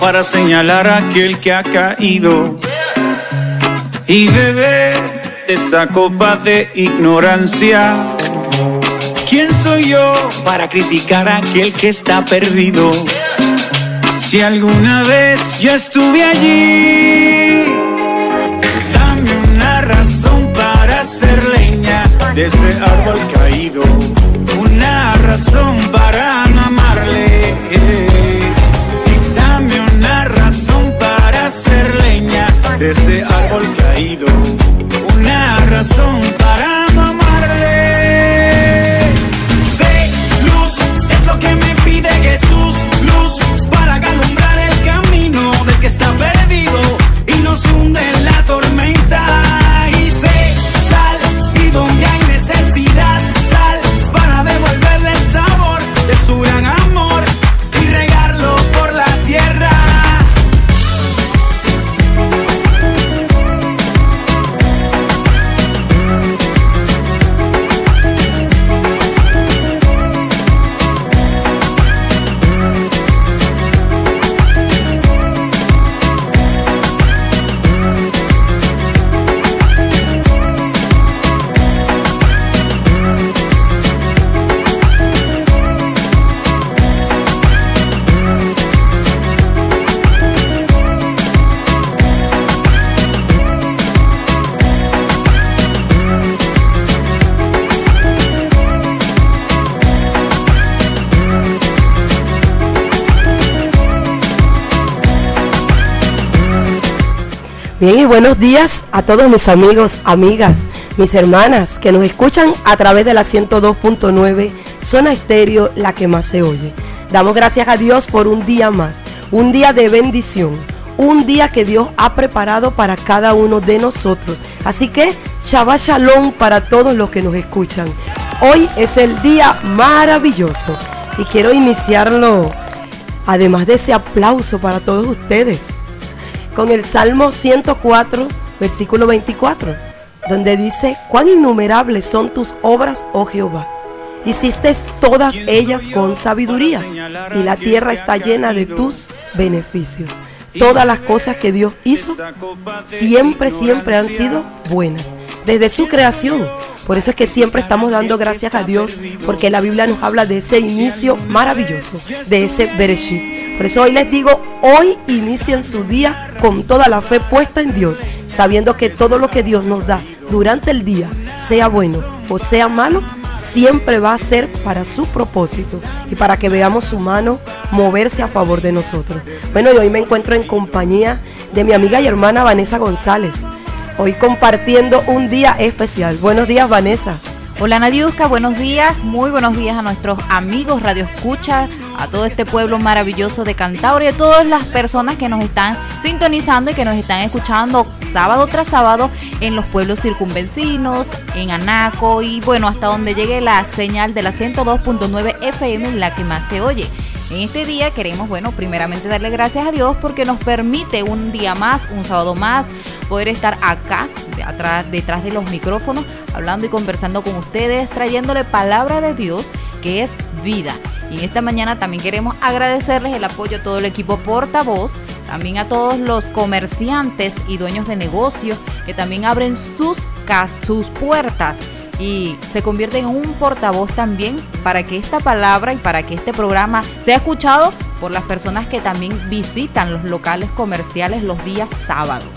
para señalar a aquel que ha caído y beber de esta copa de ignorancia? ¿Quién soy yo para criticar a aquel que está perdido? Si alguna vez yo estuve allí, dame una razón para hacer leña de ese árbol caído, una razón para amarle. De ese árbol caído, una razón para Bien, y buenos días a todos mis amigos, amigas, mis hermanas que nos escuchan a través de la 102.9 Zona Estéreo, la que más se oye. Damos gracias a Dios por un día más, un día de bendición, un día que Dios ha preparado para cada uno de nosotros. Así que Shabbat Shalom para todos los que nos escuchan. Hoy es el día maravilloso y quiero iniciarlo, además de ese aplauso para todos ustedes con el Salmo 104, versículo 24, donde dice, cuán innumerables son tus obras, oh Jehová. Hiciste todas ellas con sabiduría y la tierra está llena de tus beneficios. Todas las cosas que Dios hizo siempre, siempre han sido buenas. Desde su creación. Por eso es que siempre estamos dando gracias a Dios, porque la Biblia nos habla de ese inicio maravilloso, de ese Bereshit. Por eso hoy les digo, hoy inicien su día con toda la fe puesta en Dios, sabiendo que todo lo que Dios nos da durante el día, sea bueno o sea malo, siempre va a ser para su propósito y para que veamos su mano moverse a favor de nosotros. Bueno, y hoy me encuentro en compañía de mi amiga y hermana Vanessa González. Hoy compartiendo un día especial. Buenos días, Vanessa. Hola Nadiuska, buenos días, muy buenos días a nuestros amigos Radio Escucha, a todo este pueblo maravilloso de Cantabria a todas las personas que nos están sintonizando y que nos están escuchando sábado tras sábado en los pueblos circunvencinos, en Anaco y bueno, hasta donde llegue la señal de la 102.9 FM, la que más se oye. En este día queremos, bueno, primeramente darle gracias a Dios porque nos permite un día más, un sábado más, poder estar acá, detrás de los micrófonos, hablando y conversando con ustedes, trayéndole palabra de Dios que es vida. Y en esta mañana también queremos agradecerles el apoyo a todo el equipo portavoz, también a todos los comerciantes y dueños de negocios que también abren sus, sus puertas y se convierte en un portavoz también para que esta palabra y para que este programa sea escuchado por las personas que también visitan los locales comerciales los días sábados.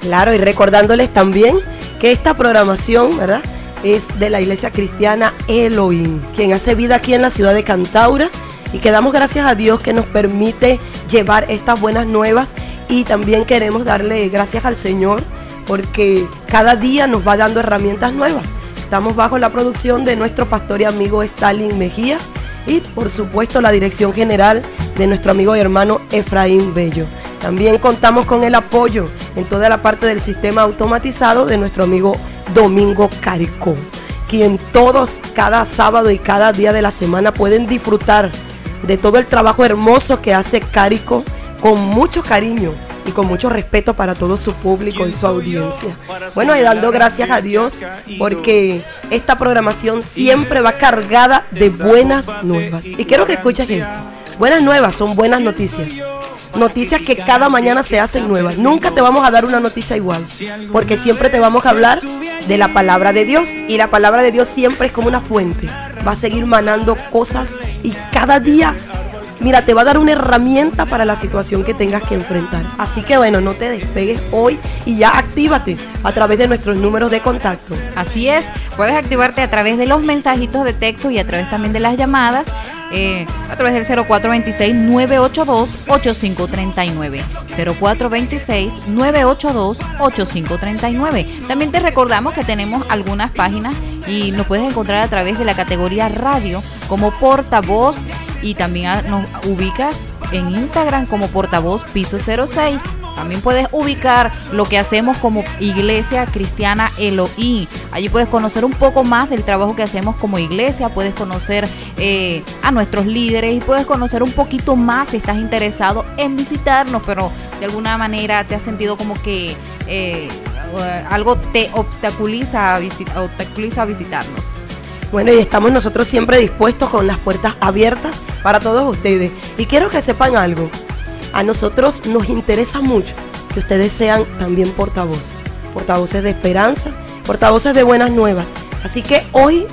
Claro, y recordándoles también que esta programación, ¿verdad? Es de la iglesia cristiana Elohim, quien hace vida aquí en la ciudad de Cantaura y que damos gracias a Dios que nos permite llevar estas buenas nuevas y también queremos darle gracias al Señor porque cada día nos va dando herramientas nuevas. Estamos bajo la producción de nuestro pastor y amigo Stalin Mejía y por supuesto la dirección general de nuestro amigo y hermano Efraín Bello. También contamos con el apoyo en toda la parte del sistema automatizado de nuestro amigo Domingo Caricó, quien todos cada sábado y cada día de la semana pueden disfrutar de todo el trabajo hermoso que hace Carico con mucho cariño y con mucho respeto para todo su público y su audiencia. Bueno, y dando gracias a Dios porque esta programación siempre va cargada de buenas nuevas. Y quiero que escuches esto. Buenas nuevas son buenas noticias. Noticias que cada mañana se hacen nuevas. Nunca te vamos a dar una noticia igual, porque siempre te vamos a hablar de la palabra de Dios y la palabra de Dios siempre es como una fuente. Va a seguir manando cosas y cada día mira, te va a dar una herramienta para la situación que tengas que enfrentar. Así que bueno, no te despegues hoy y ya actívate a través de nuestros números de contacto. Así es, puedes activarte a través de los mensajitos de texto y a través también de las llamadas. Eh, a través del 0426-982-8539. 0426-982-8539. También te recordamos que tenemos algunas páginas y nos puedes encontrar a través de la categoría radio como portavoz y también nos ubicas en Instagram como portavoz piso 06. También puedes ubicar lo que hacemos como Iglesia Cristiana Elohim. Allí puedes conocer un poco más del trabajo que hacemos como iglesia, puedes conocer eh, a nuestros líderes y puedes conocer un poquito más si estás interesado en visitarnos, pero de alguna manera te has sentido como que eh, algo te obstaculiza a, obstaculiza a visitarnos. Bueno, y estamos nosotros siempre dispuestos con las puertas abiertas para todos ustedes. Y quiero que sepan algo. A nosotros nos interesa mucho que ustedes sean también portavoces. Portavoces de esperanza, portavoces de buenas nuevas. Así que hoy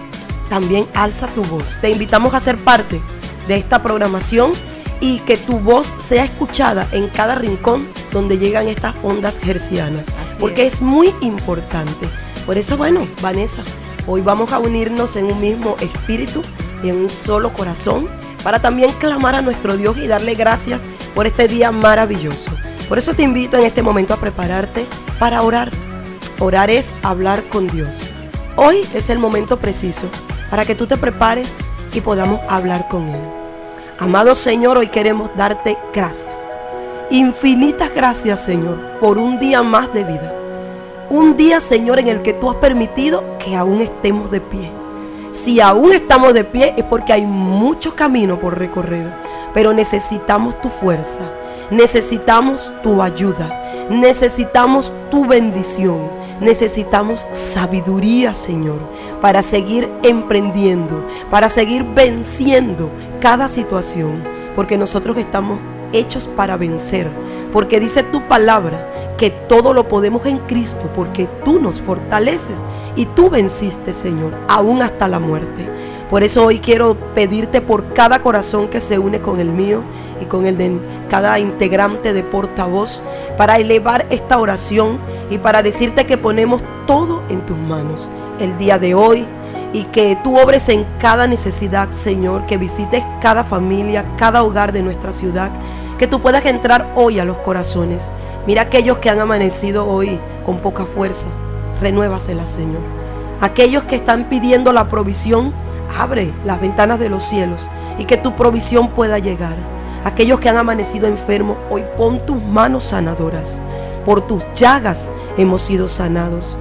también alza tu voz. Te invitamos a ser parte de esta programación y que tu voz sea escuchada en cada rincón donde llegan estas ondas hercianas. porque es muy importante. Por eso, bueno, Vanessa, Hoy vamos a unirnos en un mismo espíritu y en un solo corazón para también clamar a nuestro Dios y darle gracias por este día maravilloso. Por eso te invito en este momento a prepararte para orar. Orar es hablar con Dios. Hoy es el momento preciso para que tú te prepares y podamos hablar con Él. Amado Señor, hoy queremos darte gracias. Infinitas gracias, Señor, por un día más de vida. Un día, Señor, en el que tú has permitido que aún estemos de pie. Si aún estamos de pie es porque hay mucho camino por recorrer, pero necesitamos tu fuerza, necesitamos tu ayuda, necesitamos tu bendición, necesitamos sabiduría, Señor, para seguir emprendiendo, para seguir venciendo cada situación, porque nosotros estamos hechos para vencer, porque dice tu palabra que todo lo podemos en Cristo porque tú nos fortaleces y tú venciste, Señor, aún hasta la muerte. Por eso hoy quiero pedirte por cada corazón que se une con el mío y con el de cada integrante de portavoz para elevar esta oración y para decirte que ponemos todo en tus manos el día de hoy y que tú obres en cada necesidad, Señor, que visites cada familia, cada hogar de nuestra ciudad, que tú puedas entrar hoy a los corazones Mira aquellos que han amanecido hoy con pocas fuerzas, renuévaselas, Señor. Aquellos que están pidiendo la provisión, abre las ventanas de los cielos y que tu provisión pueda llegar. Aquellos que han amanecido enfermos, hoy pon tus manos sanadoras. Por tus llagas hemos sido sanados.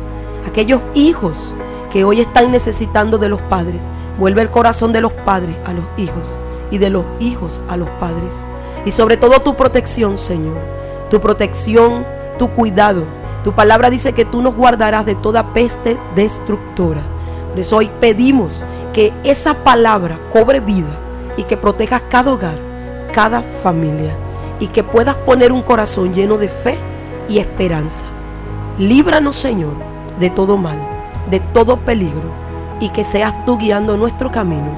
Aquellos hijos que hoy están necesitando de los padres, vuelve el corazón de los padres a los hijos y de los hijos a los padres. Y sobre todo tu protección, Señor tu protección, tu cuidado. Tu palabra dice que tú nos guardarás de toda peste destructora. Por eso hoy pedimos que esa palabra cobre vida y que protejas cada hogar, cada familia y que puedas poner un corazón lleno de fe y esperanza. Líbranos, Señor, de todo mal, de todo peligro y que seas tú guiando nuestro camino.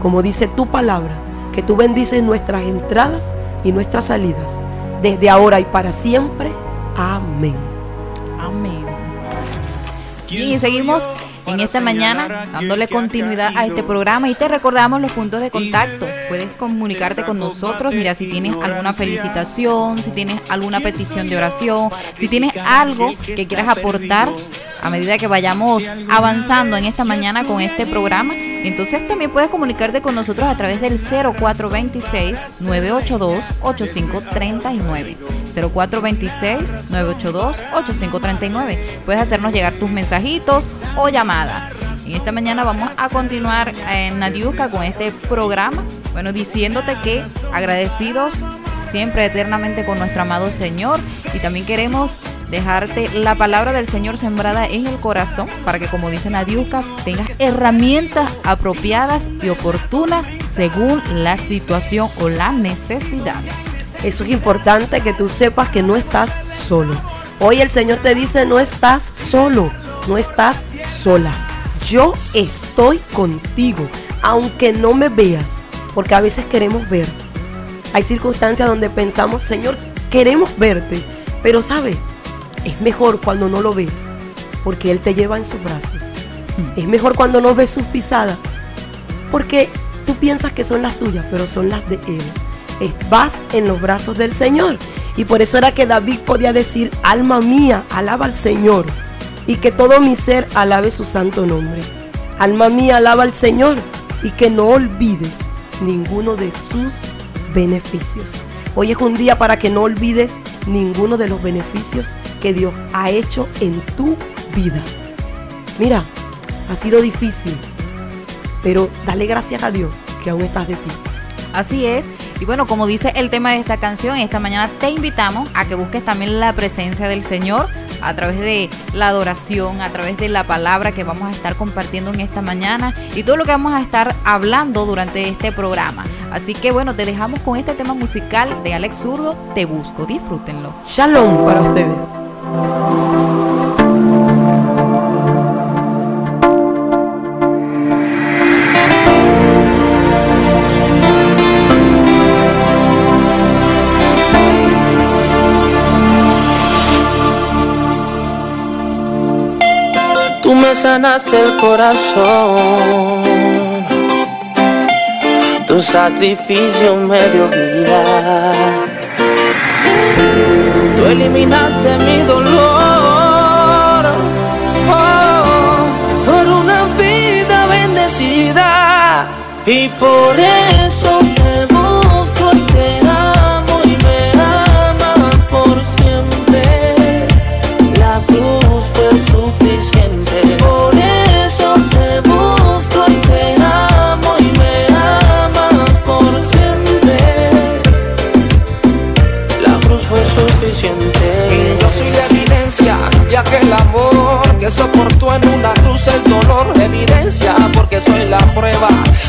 Como dice tu palabra, que tú bendices nuestras entradas y nuestras salidas desde ahora y para siempre. Amén. Amén. Y seguimos en esta mañana dándole continuidad a este programa y te recordamos los puntos de contacto. Puedes comunicarte con nosotros, mira, si tienes alguna felicitación, si tienes alguna petición de oración, si tienes algo que quieras aportar a medida que vayamos avanzando en esta mañana con este programa. Entonces también puedes comunicarte con nosotros a través del 0426-982-8539. 0426-982-8539. Puedes hacernos llegar tus mensajitos o llamadas. En esta mañana vamos a continuar en Nadiuska con este programa. Bueno, diciéndote que agradecidos siempre eternamente con nuestro amado Señor y también queremos dejarte la palabra del Señor sembrada en el corazón para que, como dice Nadiuska, tengas herramientas apropiadas y oportunas según la situación o la necesidad. Eso es importante que tú sepas que no estás solo. Hoy el Señor te dice, no estás solo, no estás sola. Yo estoy contigo, aunque no me veas, porque a veces queremos ver. Hay circunstancias donde pensamos, Señor, queremos verte, pero sabe, es mejor cuando no lo ves, porque Él te lleva en sus brazos. Es mejor cuando no ves sus pisadas, porque tú piensas que son las tuyas, pero son las de Él. vas en los brazos del Señor. Y por eso era que David podía decir, alma mía, alaba al Señor. Y que todo mi ser alabe su santo nombre. Alma mía, alaba al Señor. Y que no olvides ninguno de sus beneficios. Hoy es un día para que no olvides ninguno de los beneficios que Dios ha hecho en tu vida. Mira, ha sido difícil, pero dale gracias a Dios que aún estás de pie. Así es. Y bueno, como dice el tema de esta canción, esta mañana te invitamos a que busques también la presencia del Señor a través de la adoración, a través de la palabra que vamos a estar compartiendo en esta mañana y todo lo que vamos a estar hablando durante este programa. Así que bueno, te dejamos con este tema musical de Alex Zurdo, Te Busco, disfrútenlo. Shalom para ustedes. Tú me sanaste el corazón, tu sacrificio me dio vida. Eliminaste mi dolor. Oh, por una vida bendecida y por eso de aquel amor que soportó en una cruz el dolor. Evidencia porque soy la prueba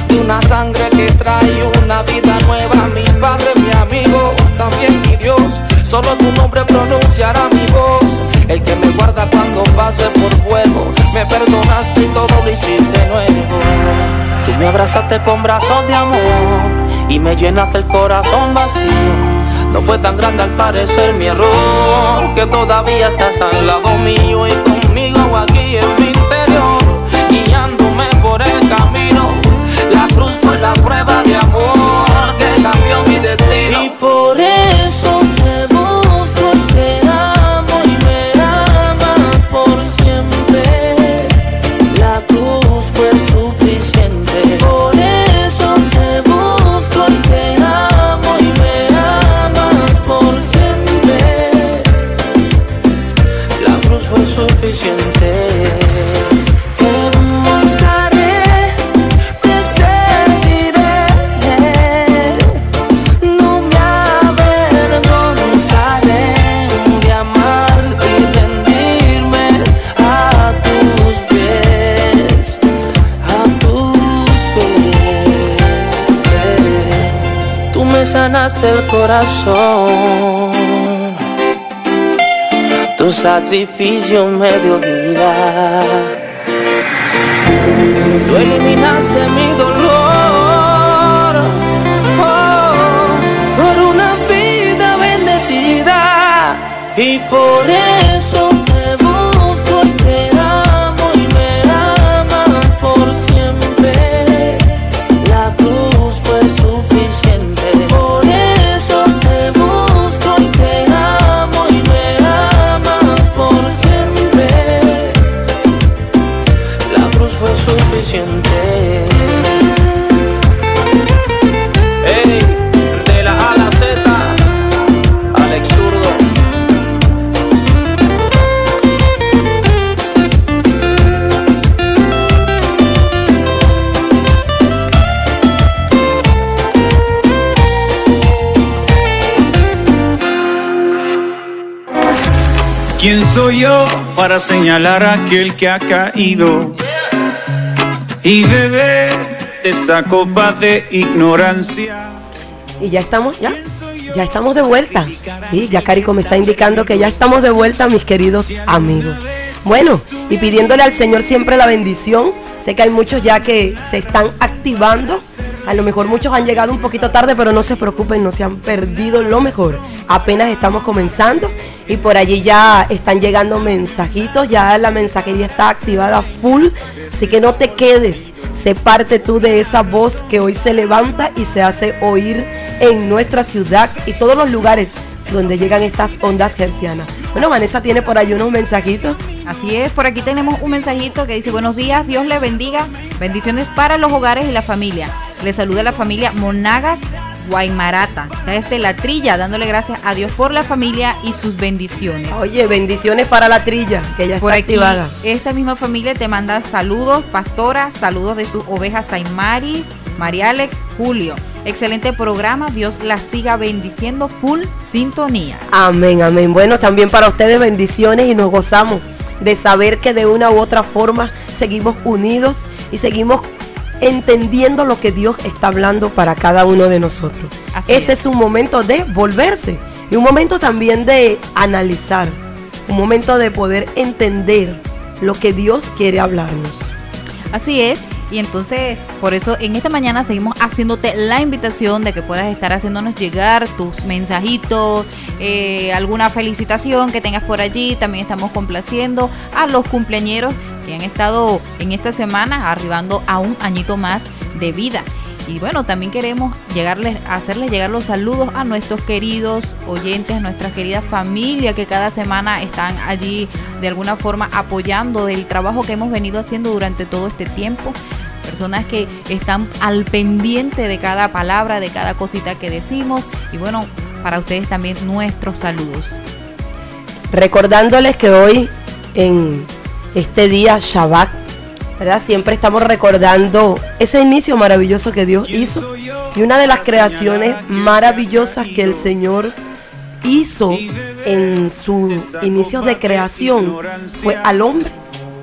de una sangre que trae una vida nueva. Mi padre, mi amigo, también mi Dios. Solo tu nombre pronunciará mi voz. El que me guarda cuando pase por fuego. Me perdonaste y todo lo hiciste nuevo. Tú me abrazaste con brazos de amor y me llenaste el corazón vacío. No fue tan grande al parecer mi error que todavía estás al lado mío y conmigo aquí en mi interior, guiándome por el camino. La cruz fue la prueba de amor que cambió mi destino. Sanaste el corazón, tu sacrificio me dio vida. Tú eliminaste mi dolor oh, por una vida bendecida y por eso para señalar a aquel que ha caído y beber de esta copa de ignorancia? Y ya estamos, ya, ya estamos de vuelta. Sí, ya Carico me está indicando que ya estamos de vuelta, mis queridos amigos. Bueno, y pidiéndole al Señor siempre la bendición. Sé que hay muchos ya que se están activando a lo mejor muchos han llegado un poquito tarde, pero no se preocupen, no se han perdido lo mejor. Apenas estamos comenzando y por allí ya están llegando mensajitos, ya la mensajería está activada full, así que no te quedes. Sé parte tú de esa voz que hoy se levanta y se hace oír en nuestra ciudad y todos los lugares donde llegan estas ondas gercianas. Bueno, Vanessa tiene por ahí unos mensajitos. Así es, por aquí tenemos un mensajito que dice, buenos días, Dios le bendiga, bendiciones para los hogares y la familia. Le saluda la familia Monagas Guaymarata, desde la trilla, dándole gracias a Dios por la familia y sus bendiciones. Oye, bendiciones para la trilla, que ya está activada. Esta misma familia te manda saludos, pastora, saludos de sus ovejas Saimaris, María Alex, Julio. Excelente programa, Dios la siga bendiciendo, full sintonía. Amén, amén. Bueno, también para ustedes bendiciones y nos gozamos de saber que de una u otra forma seguimos unidos y seguimos entendiendo lo que Dios está hablando para cada uno de nosotros. este es. un momento de volverse y un momento también de analizar, un momento de poder entender lo que Dios quiere hablarnos. Así es. Y entonces, por eso en esta mañana seguimos haciéndote la invitación de que puedas estar haciéndonos llegar tus mensajitos, eh, alguna felicitación que tengas por allí. También estamos complaciendo a los cumpleañeros que han estado en esta semana arribando a un añito más de vida. Y bueno, también queremos llegarles, hacerles llegar los saludos a nuestros queridos oyentes, a nuestra querida familia que cada semana están allí de alguna forma apoyando el trabajo que hemos venido haciendo durante todo este tiempo. Personas que están al pendiente de cada palabra, de cada cosita que decimos. Y bueno, para ustedes también nuestros saludos. Recordándoles que hoy en este día Shabbat, ¿verdad? Siempre estamos recordando ese inicio maravilloso que Dios hizo y una de las creaciones maravillosas que el Señor hizo en sus inicios de creación fue al hombre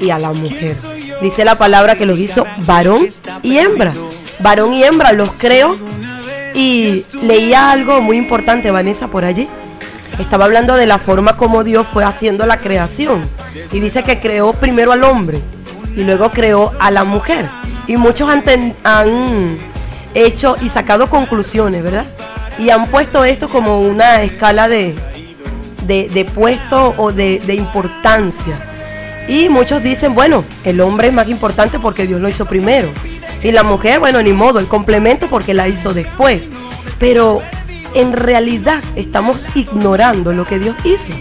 y a la mujer. Dice la palabra que los hizo varón y hembra. Varón y hembra los creó y leía algo muy importante, Vanessa, por allí estaba hablando de la forma como Dios fue haciendo la creación. Y dice que creó primero al hombre y luego creó a la mujer. Y muchos han, han hecho y sacado conclusiones, ¿verdad? Y han puesto esto como una escala de, de, puesto o de importancia. Y muchos dicen, bueno, el hombre es más importante porque Dios lo hizo primero. Y la mujer, bueno, ni modo, el complemento porque la hizo después. Pero en realidad estamos ignorando lo que Dios hizo.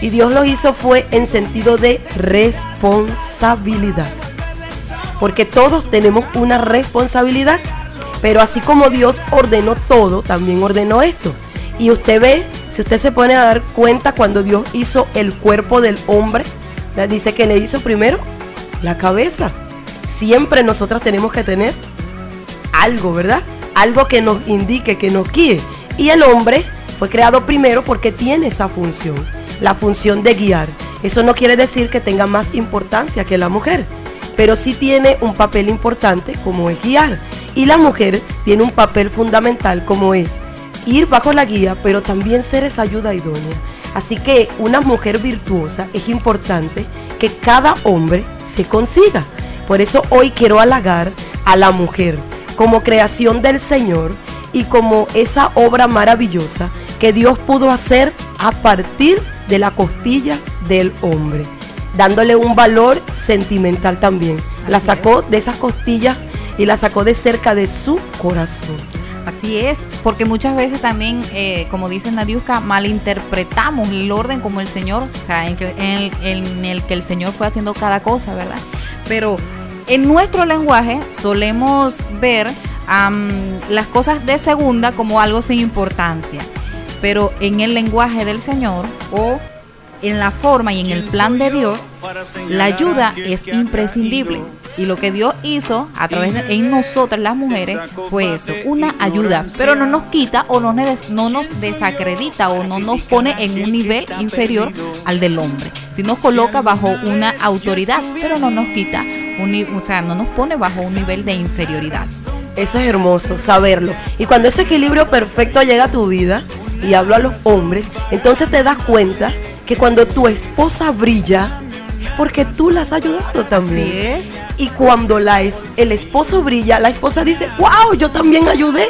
Y Dios lo hizo fue en sentido de responsabilidad. Porque todos tenemos una responsabilidad. Pero así como Dios ordenó todo, también ordenó esto. Y usted ve, si usted se pone a dar cuenta cuando Dios hizo el cuerpo del hombre, dice que le hizo primero la cabeza. Siempre nosotras tenemos que tener algo, ¿verdad? Algo que nos indique, que nos guíe. Y el hombre fue creado primero porque tiene esa función, la función de guiar. Eso no quiere decir que tenga más importancia que la mujer, pero sí tiene un papel importante como es guiar. Y la mujer tiene un papel fundamental como es ir bajo la guía, pero también ser esa ayuda idónea. Así que una mujer virtuosa es importante que cada hombre se consiga. Por eso hoy quiero halagar a la mujer como creación del Señor y como esa obra maravillosa que Dios pudo hacer a partir de la costilla del hombre, dándole un valor sentimental también. La sacó de esas costillas y la sacó de cerca de su corazón. Así es, porque muchas veces también, eh, como dice Nadiuska, malinterpretamos el orden como el Señor, o sea, en, en el que el Señor fue haciendo cada cosa, ¿verdad? Pero en nuestro lenguaje solemos ver las cosas de segunda como algo sin importancia. Pero en el lenguaje del Señor o en la forma y en el plan de Dios, la ayuda es imprescindible. Y lo que Dios hizo a través de en nosotras las mujeres fue eso, una ayuda, pero no nos quita o no nos desacredita o no nos pone en un nivel inferior al del hombre, si nos coloca bajo una autoridad, pero no nos quita, un, o sea, no nos pone bajo un nivel de inferioridad. Eso es hermoso, saberlo. Y cuando ese equilibrio perfecto llega a tu vida, y hablo a los hombres, entonces te das cuenta que cuando tu esposa brilla, porque tú la has ayudado también. Así es. Y cuando la es, el esposo brilla, la esposa dice, wow, yo también ayudé.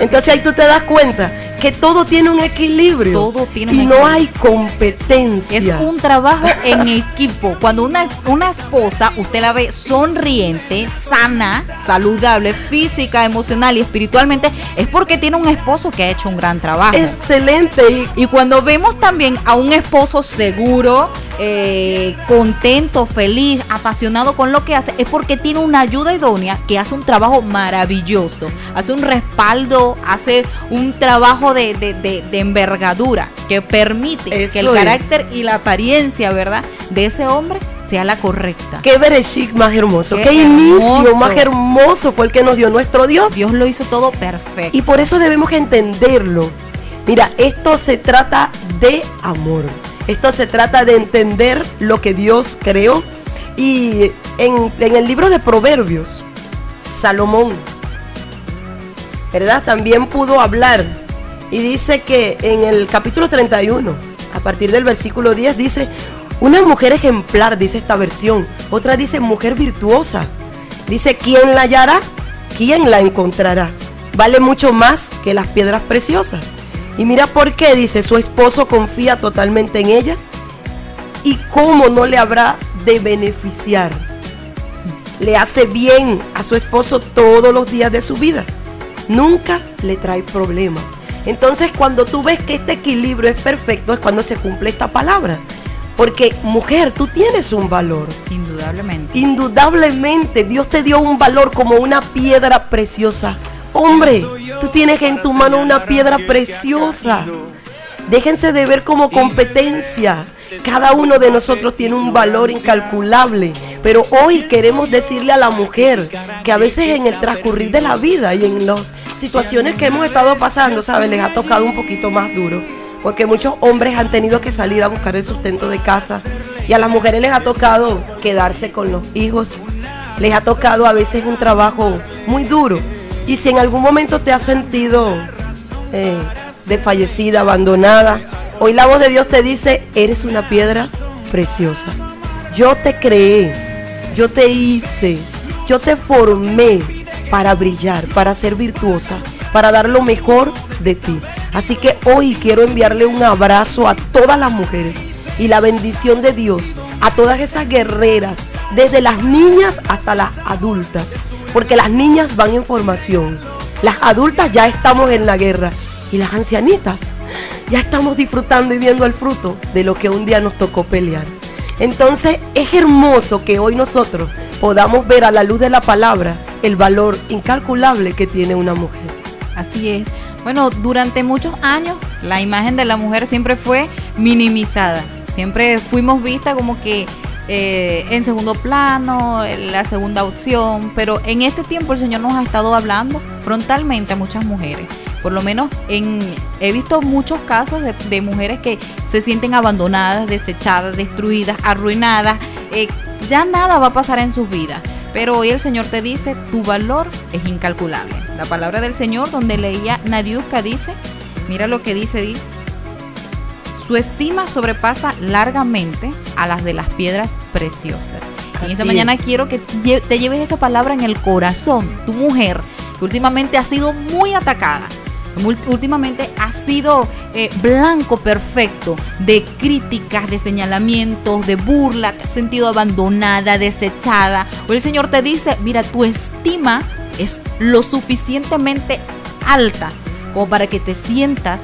Entonces ahí tú te das cuenta que todo tiene un equilibrio. Todo tiene un y no hay competencia. Es un trabajo en equipo. Cuando una, una esposa, usted la ve sonriente, sana, saludable, física, emocional y espiritualmente, es porque tiene un esposo que ha hecho un gran trabajo. Excelente. Y Y cuando vemos también a un esposo seguro, eh, contento, feliz, apasionado con lo que hace, es porque tiene una ayuda idónea que hace un trabajo maravilloso, hace un respaldo, hace un trabajo de, de- de- de envergadura que permite que el es. carácter y la apariencia, ¿verdad?, de ese hombre sea la correcta. qué bereshit más hermoso. Qué Qué, inicio más hermoso fue el que nos dio nuestro Dios. Dios lo hizo todo perfecto. Y por eso debemos entenderlo. Mira, esto se trata de amor. Esto se trata de entender lo que Dios creó. Y en, en el libro de Proverbios, Salomón, ¿verdad? También pudo hablar. Y dice que en el capítulo 31, a partir del versículo 10, dice, una mujer ejemplar, dice esta versión. Otra dice, mujer virtuosa. Dice, ¿quién la hallará? ¿Quién la encontrará? Vale mucho más que las piedras preciosas. Y mira por qué, dice, su esposo confía totalmente en ella. ¿Y cómo no le habrá de beneficiar? Le hace bien a su esposo todos los días de su vida. Nunca le trae problemas. Entonces cuando tú ves que este equilibrio es perfecto es cuando se cumple esta palabra. Porque mujer, tú tienes un valor. Indudablemente. Indudablemente Dios te dio un valor como una piedra preciosa. Hombre, tú tienes en tu mano una piedra preciosa. Déjense de ver como competencia. Cada uno de nosotros tiene un valor incalculable. Pero hoy queremos decirle a la mujer que a veces en el transcurrir de la vida y en las situaciones que hemos estado pasando, ¿sabes? Les ha tocado un poquito más duro. Porque muchos hombres han tenido que salir a buscar el sustento de casa. Y a las mujeres les ha tocado quedarse con los hijos. Les ha tocado a veces un trabajo muy duro. Y si en algún momento te has sentido eh, desfallecida, abandonada, hoy la voz de Dios te dice, eres una piedra preciosa. Yo te creé, yo te hice, yo te formé para brillar, para ser virtuosa, para dar lo mejor de ti. Así que hoy quiero enviarle un abrazo a todas las mujeres y la bendición de Dios a todas esas guerreras, desde las niñas hasta las adultas, porque las niñas van en formación, las adultas ya estamos en la guerra y las ancianitas ya estamos disfrutando y viendo el fruto de lo que un día nos tocó pelear. Entonces es hermoso que hoy nosotros podamos ver a la luz de la palabra el valor incalculable que tiene una mujer. Así es. Bueno, durante muchos años la imagen de la mujer siempre fue minimizada. Siempre fuimos vistas como que eh, en segundo plano, la segunda opción. Pero en este tiempo el Señor nos ha estado hablando frontalmente a muchas mujeres. Por lo menos en, he visto muchos casos de, de mujeres que se sienten abandonadas, desechadas, destruidas, arruinadas. eh, ya nada va a pasar en sus vidas. Pero hoy el Señor te dice, tu valor es incalculable. La palabra del Señor, donde leía Nadiuska, dice, mira lo que dice, dice, su estima sobrepasa largamente a las de las piedras preciosas. Y esta mañana es. quiero que te lleves esa palabra en el corazón, tu mujer, que últimamente ha sido muy atacada. Últimamente ha sido eh, blanco perfecto de críticas, de señalamientos, de burla, te has sentido abandonada, desechada. Hoy el Señor te dice, mira, tu estima es lo suficientemente alta como para que te sientas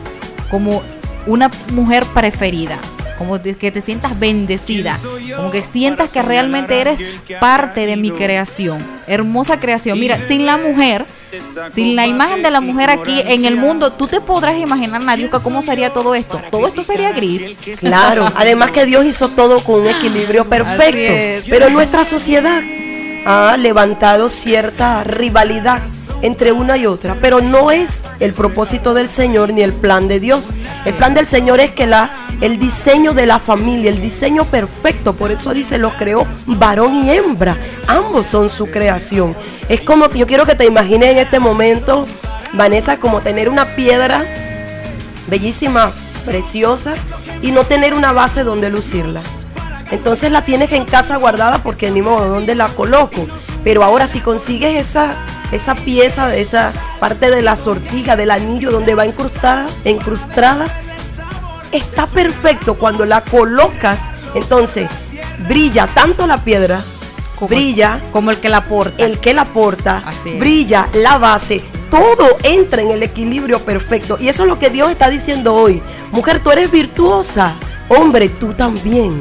como una mujer preferida, como que te sientas bendecida, como que sientas que realmente eres parte de mi creación, hermosa creación. Mira, sin la mujer, sin la imagen de la mujer aquí en el mundo, tú te podrás imaginar, Nadiuska, cómo sería todo esto. Todo esto sería gris. Claro, además que Dios hizo todo con un equilibrio Así perfecto. Pero nuestra sociedad ha levantado cierta rivalidad entre una y otra, pero no es el propósito del Señor ni el plan de Dios. El plan del Señor es que la, el diseño de la familia, el diseño perfecto, por eso dice, lo creó varón y hembra, ambos son su creación. Es como, yo quiero que te imagines en este momento, Vanessa, como tener una piedra bellísima, preciosa, y no tener una base donde lucirla. Entonces la tienes en casa guardada porque ni modo, ¿dónde la coloco? Pero ahora si consigues esa, esa pieza, de esa parte de la sortija, del anillo donde va incrustada, incrustada, está perfecto cuando la colocas. Entonces brilla tanto la piedra, brilla como el que la porta. El que la porta, brilla la base, todo entra en el equilibrio perfecto. Y eso es lo que Dios está diciendo hoy. Mujer, tú eres virtuosa. Hombre, tú también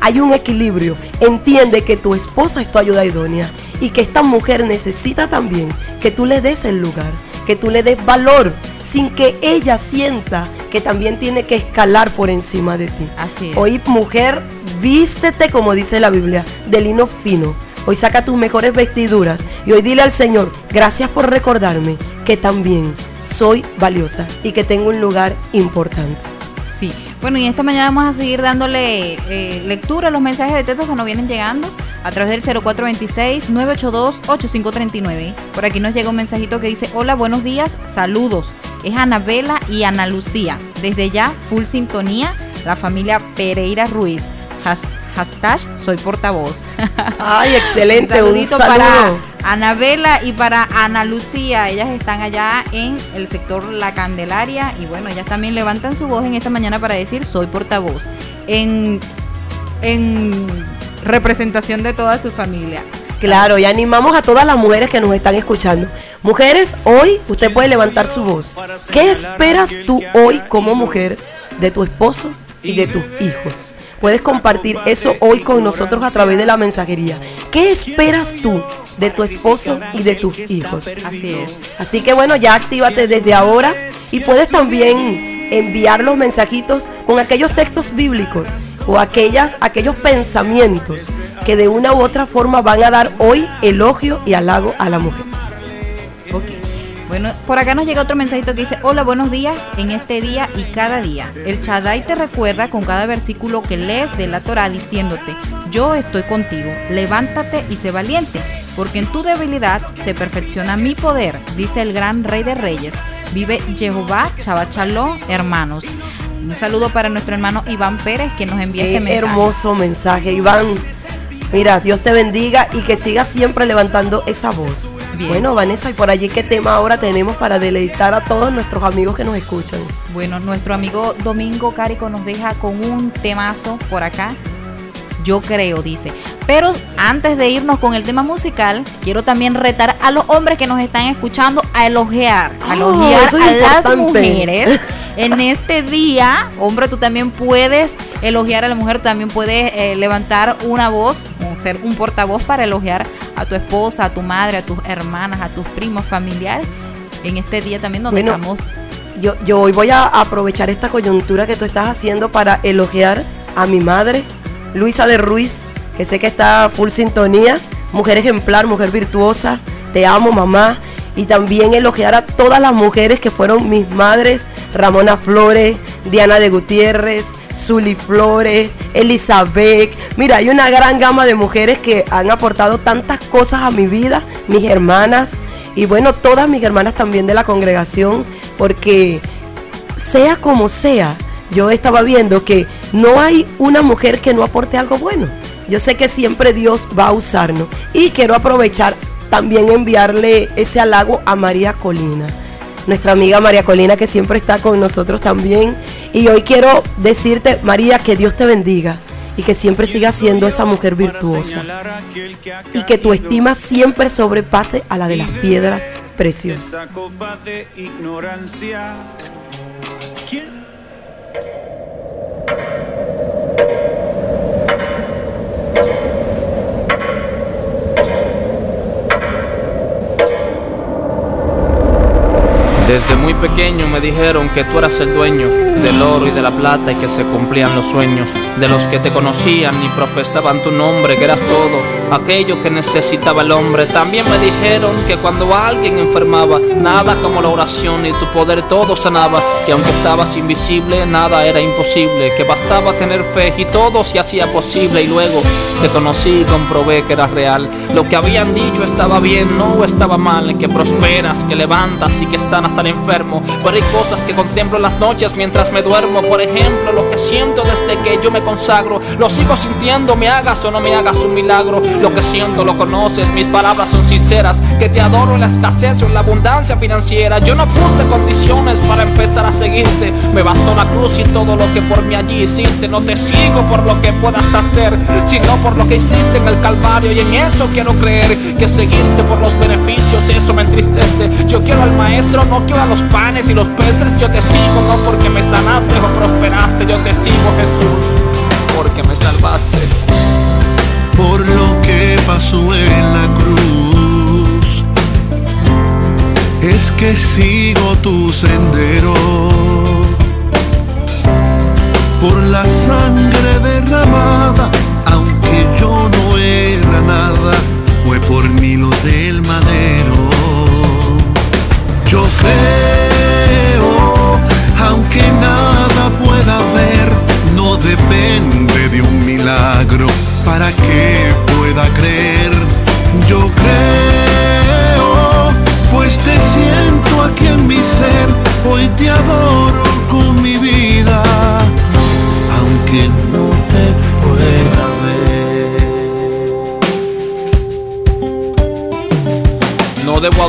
hay un equilibrio. Entiende que tu esposa es tu ayuda idónea y que esta mujer necesita también que tú le des el lugar, que tú le des valor, sin que ella sienta que también tiene que escalar por encima de ti. Así Hoy, mujer, vístete como dice la Biblia, de lino fino. Hoy saca tus mejores vestiduras y hoy dile al Señor, gracias por recordarme que también soy valiosa y que tengo un lugar importante. Sí, bueno, y esta mañana vamos a seguir dándole eh, lectura a los mensajes de texto que nos vienen llegando a través del 0426-982-8539. Por aquí nos llega un mensajito que dice, hola, buenos días, saludos. Es Anabela y Ana Lucía. Desde ya, full sintonía, la familia Pereira Ruiz. Hashtag soy portavoz. Ay, excelente. un saludito para Anabela y para Ana Lucía. Ellas están allá en el sector La Candelaria y bueno, ellas también levantan su voz en esta mañana para decir soy portavoz. En, en representación de toda su familia. Claro, y animamos a todas las mujeres que nos están escuchando. Mujeres, hoy usted puede levantar su voz. ¿Qué esperas tú hoy como mujer de tu esposo y de tus hijos? Puedes compartir eso hoy con nosotros a través de la mensajería. ¿Qué esperas tú de tu esposo y de tus hijos? Así es. Así que bueno, ya actívate desde ahora y puedes también enviar los mensajitos con aquellos textos bíblicos o aquellas, aquellos pensamientos que de una u otra forma van a dar hoy elogio y halago a la mujer. Bueno, por acá nos llega otro mensajito que dice, hola, buenos días en este día y cada día. El Chadai te recuerda con cada versículo que lees de la Torah diciéndote, yo estoy contigo, levántate y sé valiente, porque en tu debilidad se perfecciona mi poder, dice el gran rey de reyes. Vive Jehová, Chabachaló, hermanos. Un saludo para nuestro hermano Iván Pérez que nos envía este mensaje. Hermoso mensaje, Iván. Mira, Dios te bendiga y que sigas siempre levantando esa voz. Bueno, Vanessa, y por allí qué tema ahora tenemos para deleitar a todos nuestros amigos que nos escuchan. Bueno, nuestro amigo Domingo Cárico nos deja con un temazo por acá. Yo creo, dice. Pero antes de irnos con el tema musical, quiero también retar a los hombres que nos están escuchando a elogiar, a oh, elogiar a las mujeres. en este día, hombre, tú también puedes elogiar a la mujer, también puedes eh, levantar una voz, ser un portavoz para elogiar a tu esposa, a tu madre, a tus hermanas, a tus primos familiares. En este día también donde estamos. Yo, yo hoy voy a aprovechar esta coyuntura que tú estás haciendo para elogiar a mi madre, Luisa de Ruiz, que sé que está full sintonía, mujer ejemplar, mujer virtuosa, te amo mamá y también elogiar a todas las mujeres que fueron mis madres, Ramona Flores, Diana de Gutiérrez, Zuli Flores, Elizabeth. Mira, hay una gran gama de mujeres que han aportado tantas cosas a mi vida, mis hermanas y bueno, todas mis hermanas también de la congregación, porque sea como sea, yo estaba viendo que no hay una mujer que no aporte algo bueno. Yo sé que siempre Dios va a usarnos y quiero aprovechar también enviarle ese halago a María Colina, nuestra amiga María Colina que siempre está con nosotros también. Y hoy quiero decirte, María, que Dios te bendiga y que siempre sigas siendo esa mujer virtuosa y que tu estima siempre sobrepase a la de las piedras preciosas. Desde muy pequeño me dijeron que tú eras el dueño del oro y de la plata y que se cumplían los sueños. De los que te conocían y profesaban tu nombre, que eras todo aquello que necesitaba el hombre. También me dijeron que cuando alguien enfermaba, nada como la oración y tu poder todo sanaba. Que aunque estabas invisible, nada era imposible. Que bastaba tener fe y todo se hacía posible. Y luego te conocí y comprobé que era real. Lo que habían dicho estaba bien, no estaba mal. Que prosperas, que levantas y que sanas al enfermo. Pero hay cosas que contemplo las noches mientras me duermo. Por ejemplo, lo que siento desde que yo me consagro. Lo sigo sintiendo, me hagas o no me hagas un milagro. Lo que siento lo conoces, mis palabras son sinceras. Que te adoro en la escasez o en la abundancia financiera. Yo no puse condiciones para empezar a seguirte. Me bastó la cruz y todo lo que por mí allí hiciste. No te sigo por lo que puedas hacer, sino por lo que hiciste en el Calvario. Y en eso quiero creer que seguirte por los beneficios, eso me entristece. Yo quiero al maestro, no quiero a los panes y los peces. Yo te sigo, no porque me sanaste o prosperaste. Yo te sigo, Jesús, porque me salvaste por lo pasó en la cruz. Es que sigo tu sendero por la sangre derramada, aunque yo no era nada, fue por mí lo del madero. Yo creo, aunque nada pueda ver, depende de un milagro para que pueda creer.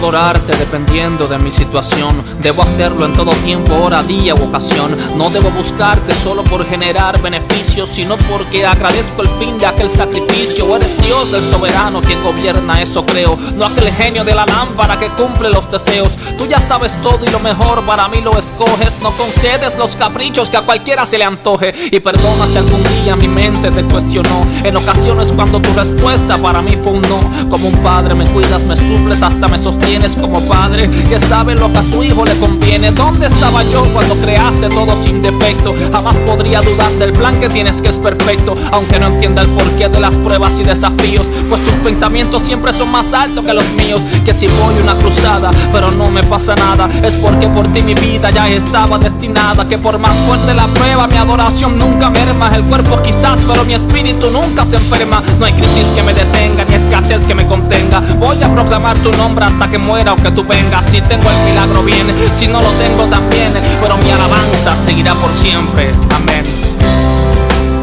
Adorarte dependiendo de mi situación. Debo hacerlo en todo tiempo, hora, día u ocasión. No debo buscarte solo por generar beneficios, sino porque agradezco el fin de aquel sacrificio. Eres Dios el soberano quien gobierna, eso creo. No aquel genio de la lámpara que cumple los deseos. Tú ya sabes todo y lo mejor para mí lo escoges. No concedes los caprichos que a cualquiera se le antoje. Y perdona si algún día mi mente te cuestionó. En ocasiones cuando tu respuesta para mí fue un no. Como un padre me cuidas, me suples, hasta me sostienes como padre que sabe lo que a su hijo le conviene. ¿Dónde estaba yo cuando creaste todo sin defecto? Jamás podría dudar del plan que tienes que es perfecto, aunque no entienda el porqué de las pruebas y desafíos, pues tus pensamientos siempre son más altos que los míos. Que si voy una cruzada, pero no me pasa nada, es porque por ti mi vida ya estaba destinada. Que por más fuerte la prueba, mi adoración nunca merma. El cuerpo quizás, pero mi espíritu nunca se enferma. No hay crisis que me detenga, ni escasez que me contenga. Voy a proclamar tu nombre hasta que muera o que tú vengas. Si tengo el milagro bien, si no lo tengo también, pero mi alabanza seguirá por siempre. Amén.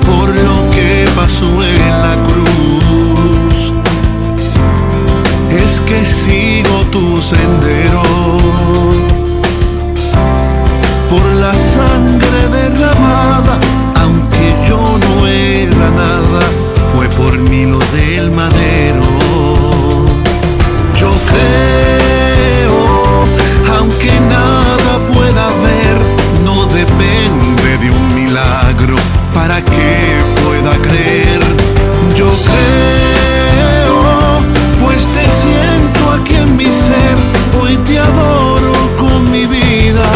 Por lo que pasó en la cruz, es que sigo tu sendero. Por la sangre derramada, aunque yo no era nada, fue por mí lo del madero. Yo creo, aunque nada pueda ver, no depende de un milagro para que pueda creer. Yo creo, pues te siento aquí en mi ser, hoy te adoro con mi vida.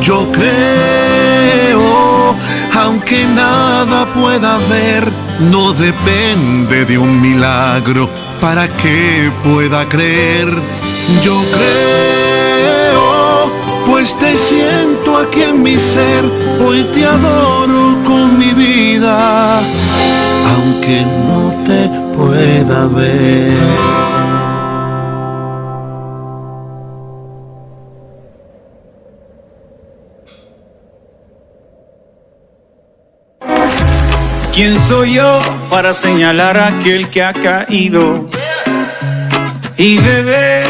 Yo creo, aunque nada pueda ver, no depende de un milagro para que pueda creer. Yo creo, pues te siento aquí en mi ser, hoy te adoro con mi vida, aunque no te pueda ver. ¿Quién soy yo para señalar a aquel que ha caído y beber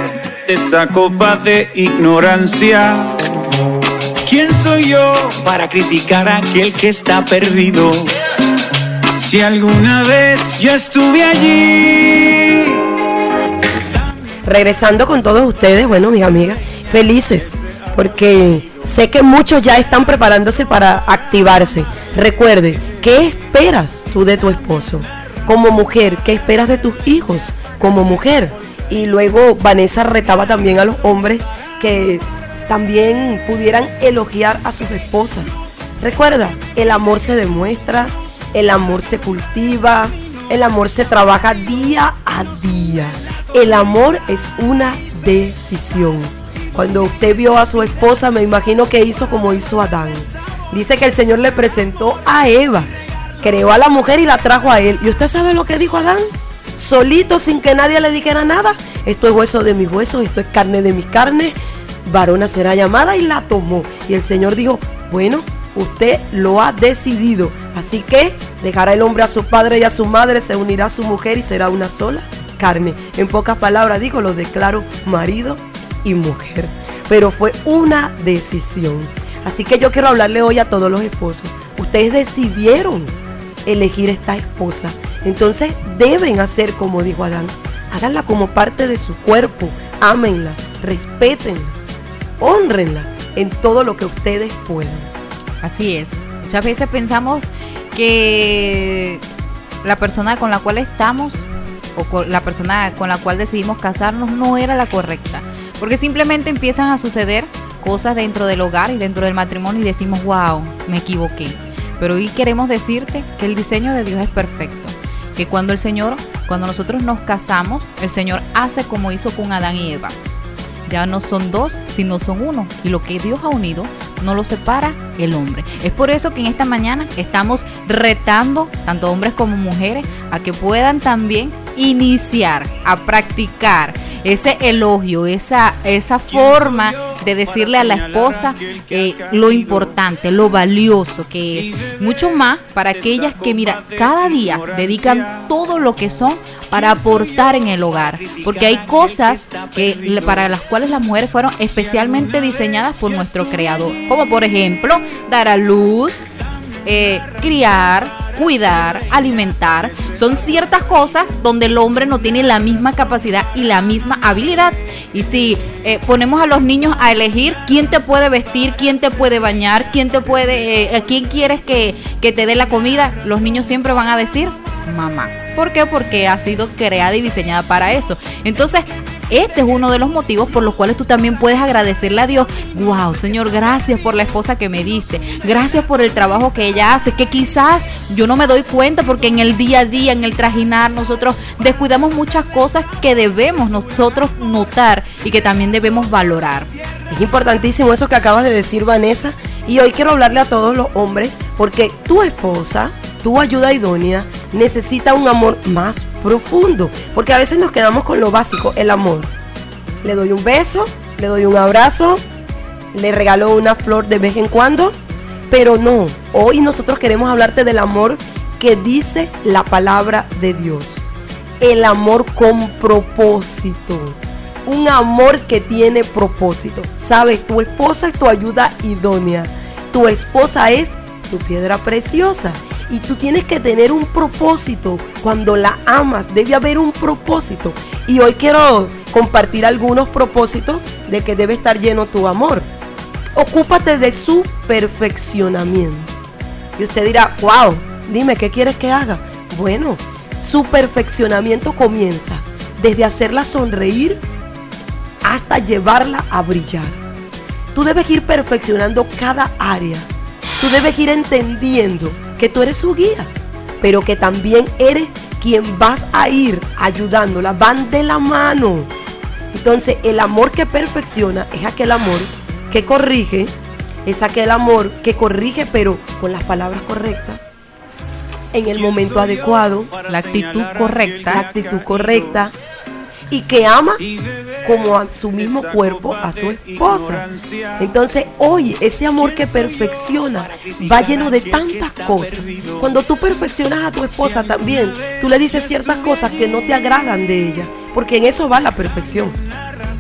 esta copa de ignorancia? ¿Quién soy yo para criticar a aquel que está perdido? Si alguna vez yo estuve allí. Regresando con todos ustedes, bueno, mis amigas, felices, porque sé que muchos ya están preparándose para activarse. Recuerde, ¿qué esperas tú de tu esposo? Como mujer, ¿qué esperas de tus hijos? Como mujer. Y luego Vanessa retaba también a los hombres que también pudieran elogiar a sus esposas. Recuerda, el amor se demuestra El amor se cultiva, el amor se trabaja día a día. El amor es una decisión. Cuando usted vio a su esposa, me imagino que hizo como hizo Adán. Dice que el Señor le presentó a Eva, creó a la mujer y la trajo a él. ¿Y usted sabe lo que dijo Adán? Solito, sin que nadie le dijera nada. Esto es hueso de mis huesos, esto es carne de mis carnes. Varona será llamada y la tomó. Y el Señor dijo, bueno, usted lo ha decidido. Así que dejará el hombre a su padre y a su madre, se unirá a su mujer y será una sola carne. En pocas palabras digo, lo declaro marido y mujer. Pero fue una decisión. Así que yo quiero hablarle hoy a todos los esposos. Ustedes decidieron elegir esta esposa. Entonces deben hacer como dijo Adán. Háganla como parte de su cuerpo. Ámenla, respétenla, honrenla en todo lo que ustedes puedan. Así es. Muchas veces pensamos que la persona con la cual estamos o la persona con la cual decidimos casarnos no era la correcta. Porque simplemente empiezan a suceder cosas dentro del hogar y dentro del matrimonio y decimos, wow, me equivoqué. Pero hoy queremos decirte que el diseño de Dios es perfecto. Que cuando el Señor, cuando nosotros nos casamos, el Señor hace como hizo con Adán y Eva. Ya no son dos, sino son uno. Y lo que Dios ha unido no lo separa el hombre. Es por eso que en esta mañana estamos retando, tanto hombres como mujeres, a que puedan también iniciar a practicar ese elogio, esa, esa forma de decirle a la esposa eh, lo importante, lo valioso que es. Mucho más para aquellas que, mira, cada día dedican todo lo que son para aportar en el hogar. Porque hay cosas que para las cuales las mujeres fueron especialmente diseñadas por nuestro creador. Como por ejemplo, dar a luz, eh, criar, cuidar, alimentar, son ciertas cosas donde el hombre no tiene la misma capacidad y la misma habilidad. Y si eh, ponemos a los niños a elegir quién te puede vestir, quién te puede bañar, quién te puede, eh, quién quieres que, que te dé la comida, los niños siempre van a decir mamá. ¿Por qué? Porque ha sido creada y diseñada para eso. Entonces, este es uno de los motivos por los cuales tú también puedes agradecerle a Dios. Wow, Señor, gracias por la esposa que me diste. Gracias por el trabajo que ella hace, que quizás yo no me doy cuenta porque en el día a día, en el trajinar, nosotros descuidamos muchas cosas que debemos nosotros notar y que también debemos valorar. Es importantísimo eso que acabas de decir, Vanessa. Y hoy quiero hablarle a todos los hombres porque tu esposa, tu ayuda idónea, necesita un amor más profundo. Porque a veces nos quedamos con lo básico, el amor. Le doy un beso, le doy un abrazo, le regalo una flor de vez en cuando. Pero no, hoy nosotros queremos hablarte del amor que dice la palabra de Dios. El amor con propósito. Un amor que tiene propósito. Sabes, tu esposa es tu ayuda idónea. Tu esposa es tu piedra preciosa. Y tú tienes que tener un propósito. Cuando la amas, debe haber un propósito. Y hoy quiero compartir algunos propósitos de que debe estar lleno tu amor. Ocúpate de su perfeccionamiento. Y usted dirá, wow, dime, ¿qué quieres que haga? Bueno, su perfeccionamiento comienza desde hacerla sonreír hasta llevarla a brillar. Tú debes ir perfeccionando cada área. Tú debes ir entendiendo que tú eres su guía, pero que también eres quien vas a ir ayudándola. Van de la mano. Entonces el amor que perfecciona es aquel amor que corrige, es aquel amor que corrige pero con las palabras correctas, en el momento adecuado, La actitud correcta. la actitud correcta y que ama como a su mismo cuerpo a su esposa. Entonces, oye, ese amor que perfecciona va lleno de tantas cosas. Cuando tú perfeccionas a tu esposa también, tú le dices ciertas cosas que no te agradan de ella, porque en eso va la perfección.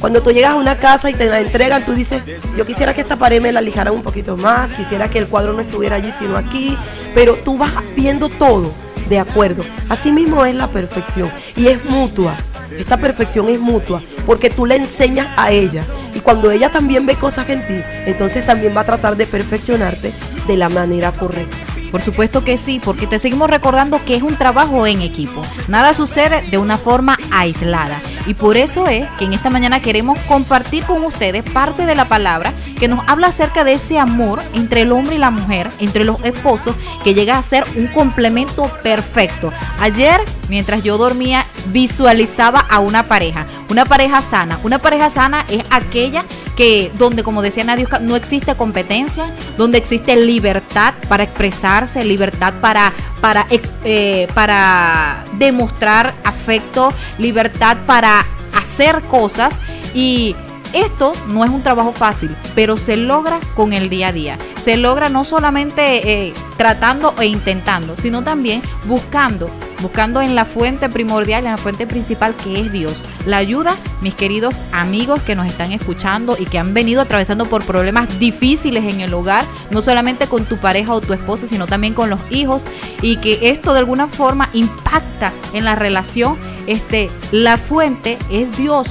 Cuando tú llegas a una casa y te la entregan, tú dices, yo quisiera que esta pared me la lijaran un poquito más, quisiera que el cuadro no estuviera allí, sino aquí, pero tú vas viendo todo de acuerdo. Así mismo es la perfección y es mutua. Esta perfección es mutua porque tú le enseñas a ella y cuando ella también ve cosas en ti, entonces también va a tratar de perfeccionarte de la manera correcta. Por supuesto que sí, porque te seguimos recordando que es un trabajo en equipo. Nada sucede de una forma aislada. Y por eso es que en esta mañana queremos compartir con ustedes parte de la palabra que nos habla acerca de ese amor entre el hombre y la mujer, entre los esposos, que llega a ser un complemento perfecto. Ayer, mientras yo dormía, visualizaba a una pareja, una pareja sana. Una pareja sana es aquella que donde, como decía Nadia, no existe competencia, donde existe libertad para expresarse, libertad para, para, eh, para demostrar afecto, libertad para hacer cosas. Y esto no es un trabajo fácil, pero se logra con el día a día. Se logra no solamente eh, tratando e intentando, sino también buscando, buscando en la fuente primordial, en la fuente principal que es Dios. La ayuda, mis queridos amigos que nos están escuchando y que han venido atravesando por problemas difíciles en el hogar, no solamente con tu pareja o tu esposa, sino también con los hijos, y que esto de alguna forma impacta en la relación. Este, la fuente es Dios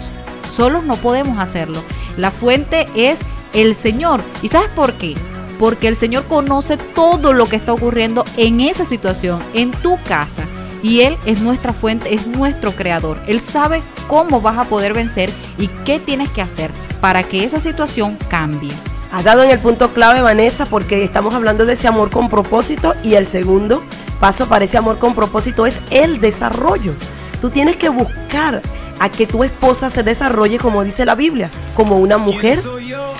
Solos no podemos hacerlo. La fuente es el Señor. ¿Y sabes por qué? Porque el Señor conoce todo lo que está ocurriendo en esa situación, en tu casa. Y Él es nuestra fuente, es nuestro creador. Él sabe cómo vas a poder vencer y qué tienes que hacer para que esa situación cambie. Has dado en el punto clave, Vanessa, porque estamos hablando de ese amor con propósito y el segundo paso para ese amor con propósito es el desarrollo. Tú tienes que buscar a que tu esposa se desarrolle, como dice la Biblia, como una mujer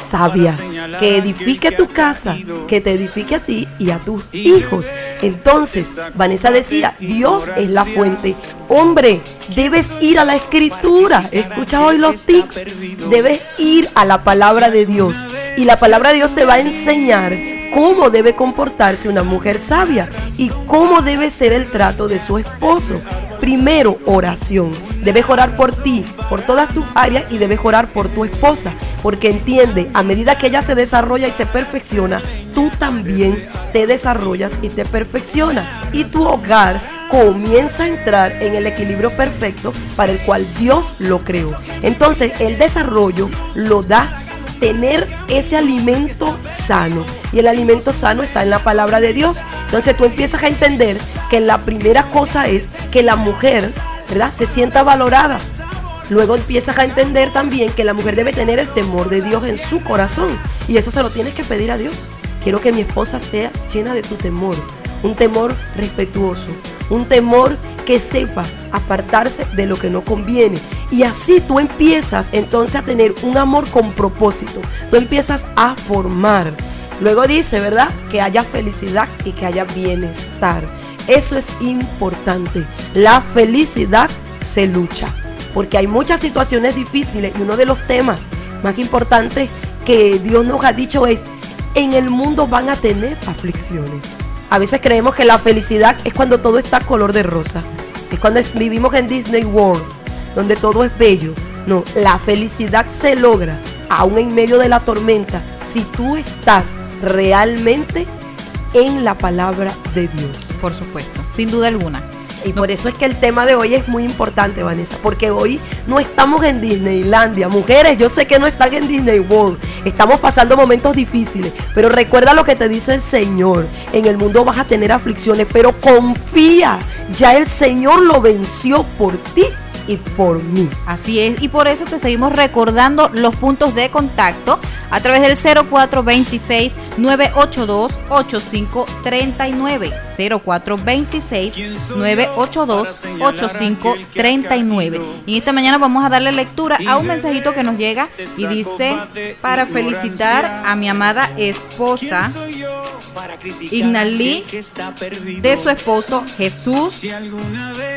sabia, que edifique tu casa, que te edifique a ti y a tus hijos. Entonces, Vanessa decía, Dios es la fuente. Hombre, debes ir a la escritura. Escucha hoy los tics. Debes ir a la palabra de Dios. Y la palabra de Dios te va a enseñar cómo debe comportarse una mujer sabia y cómo debe ser el trato de su esposo. Primero, oración. Debes orar por ti, por todas tus áreas y debes orar por tu esposa, porque entiende, a medida que ella se desarrolla y se perfecciona, tú también te desarrollas y te perfecciona. Y tu hogar comienza a entrar en el equilibrio perfecto para el cual Dios lo creó. Entonces, el desarrollo lo da tener ese alimento sano. Y el alimento sano está en la palabra de Dios. Entonces tú empiezas a entender que la primera cosa es que la mujer, ¿verdad? Se sienta valorada. Luego empiezas a entender también que la mujer debe tener el temor de Dios en su corazón. Y eso se lo tienes que pedir a Dios. Quiero que mi esposa esté llena de tu temor. Un temor respetuoso. Un temor que sepa apartarse de lo que no conviene. Y así tú empiezas entonces a tener un amor con propósito. Tú empiezas a formar. Luego dice, ¿verdad? Que haya felicidad y que haya bienestar. Eso es importante. La felicidad se lucha. Porque hay muchas situaciones difíciles y uno de los temas más importantes que Dios nos ha dicho es, en el mundo van a tener aflicciones. A veces creemos que la felicidad es cuando todo está color de rosa. Es cuando vivimos en Disney World, donde todo es bello. No, la felicidad se logra aún en medio de la tormenta si tú estás realmente en la palabra de Dios. Por supuesto, sin duda alguna. Y por eso es que el tema de hoy es muy importante, Vanessa, porque hoy no estamos en Disneylandia. Mujeres, yo sé que no están en Disney World. Estamos pasando momentos difíciles, pero recuerda lo que te dice el Señor. En el mundo vas a tener aflicciones, pero confía. Ya el Señor lo venció por ti y por mí. Así es, y por eso te seguimos recordando los puntos de contacto a través del 0426 982 8539 0426 982 8539 y esta mañana vamos a darle lectura a un mensajito que nos llega y dice para felicitar a mi amada esposa Ignalí de su esposo Jesús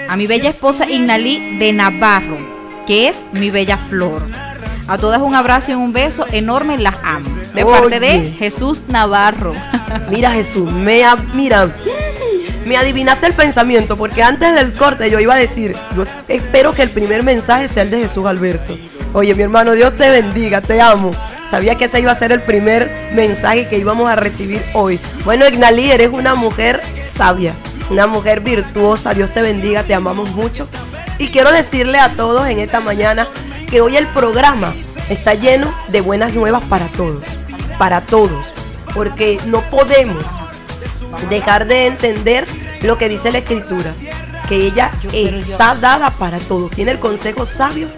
a mi bella esposa Ignalí de Navarro que es mi bella flor a todas un abrazo y un beso enorme, las amo. De parte de Jesús Navarro. Mira Jesús, me, mira, me adivinaste el pensamiento, porque antes del corte yo iba a decir, yo espero que el primer mensaje sea el de Jesús Alberto. Oye, mi hermano, Dios te bendiga, te amo. Sabía que ese iba a ser el primer mensaje que íbamos a recibir hoy. Bueno, Ignalí, eres una mujer sabia, una mujer virtuosa. Dios te bendiga, te amamos mucho. Y quiero decirle a todos en esta mañana que hoy el programa está lleno de buenas nuevas para todos, para todos, porque no podemos dejar de entender lo que dice la escritura, que ella está dada para todos, tiene el consejo sabio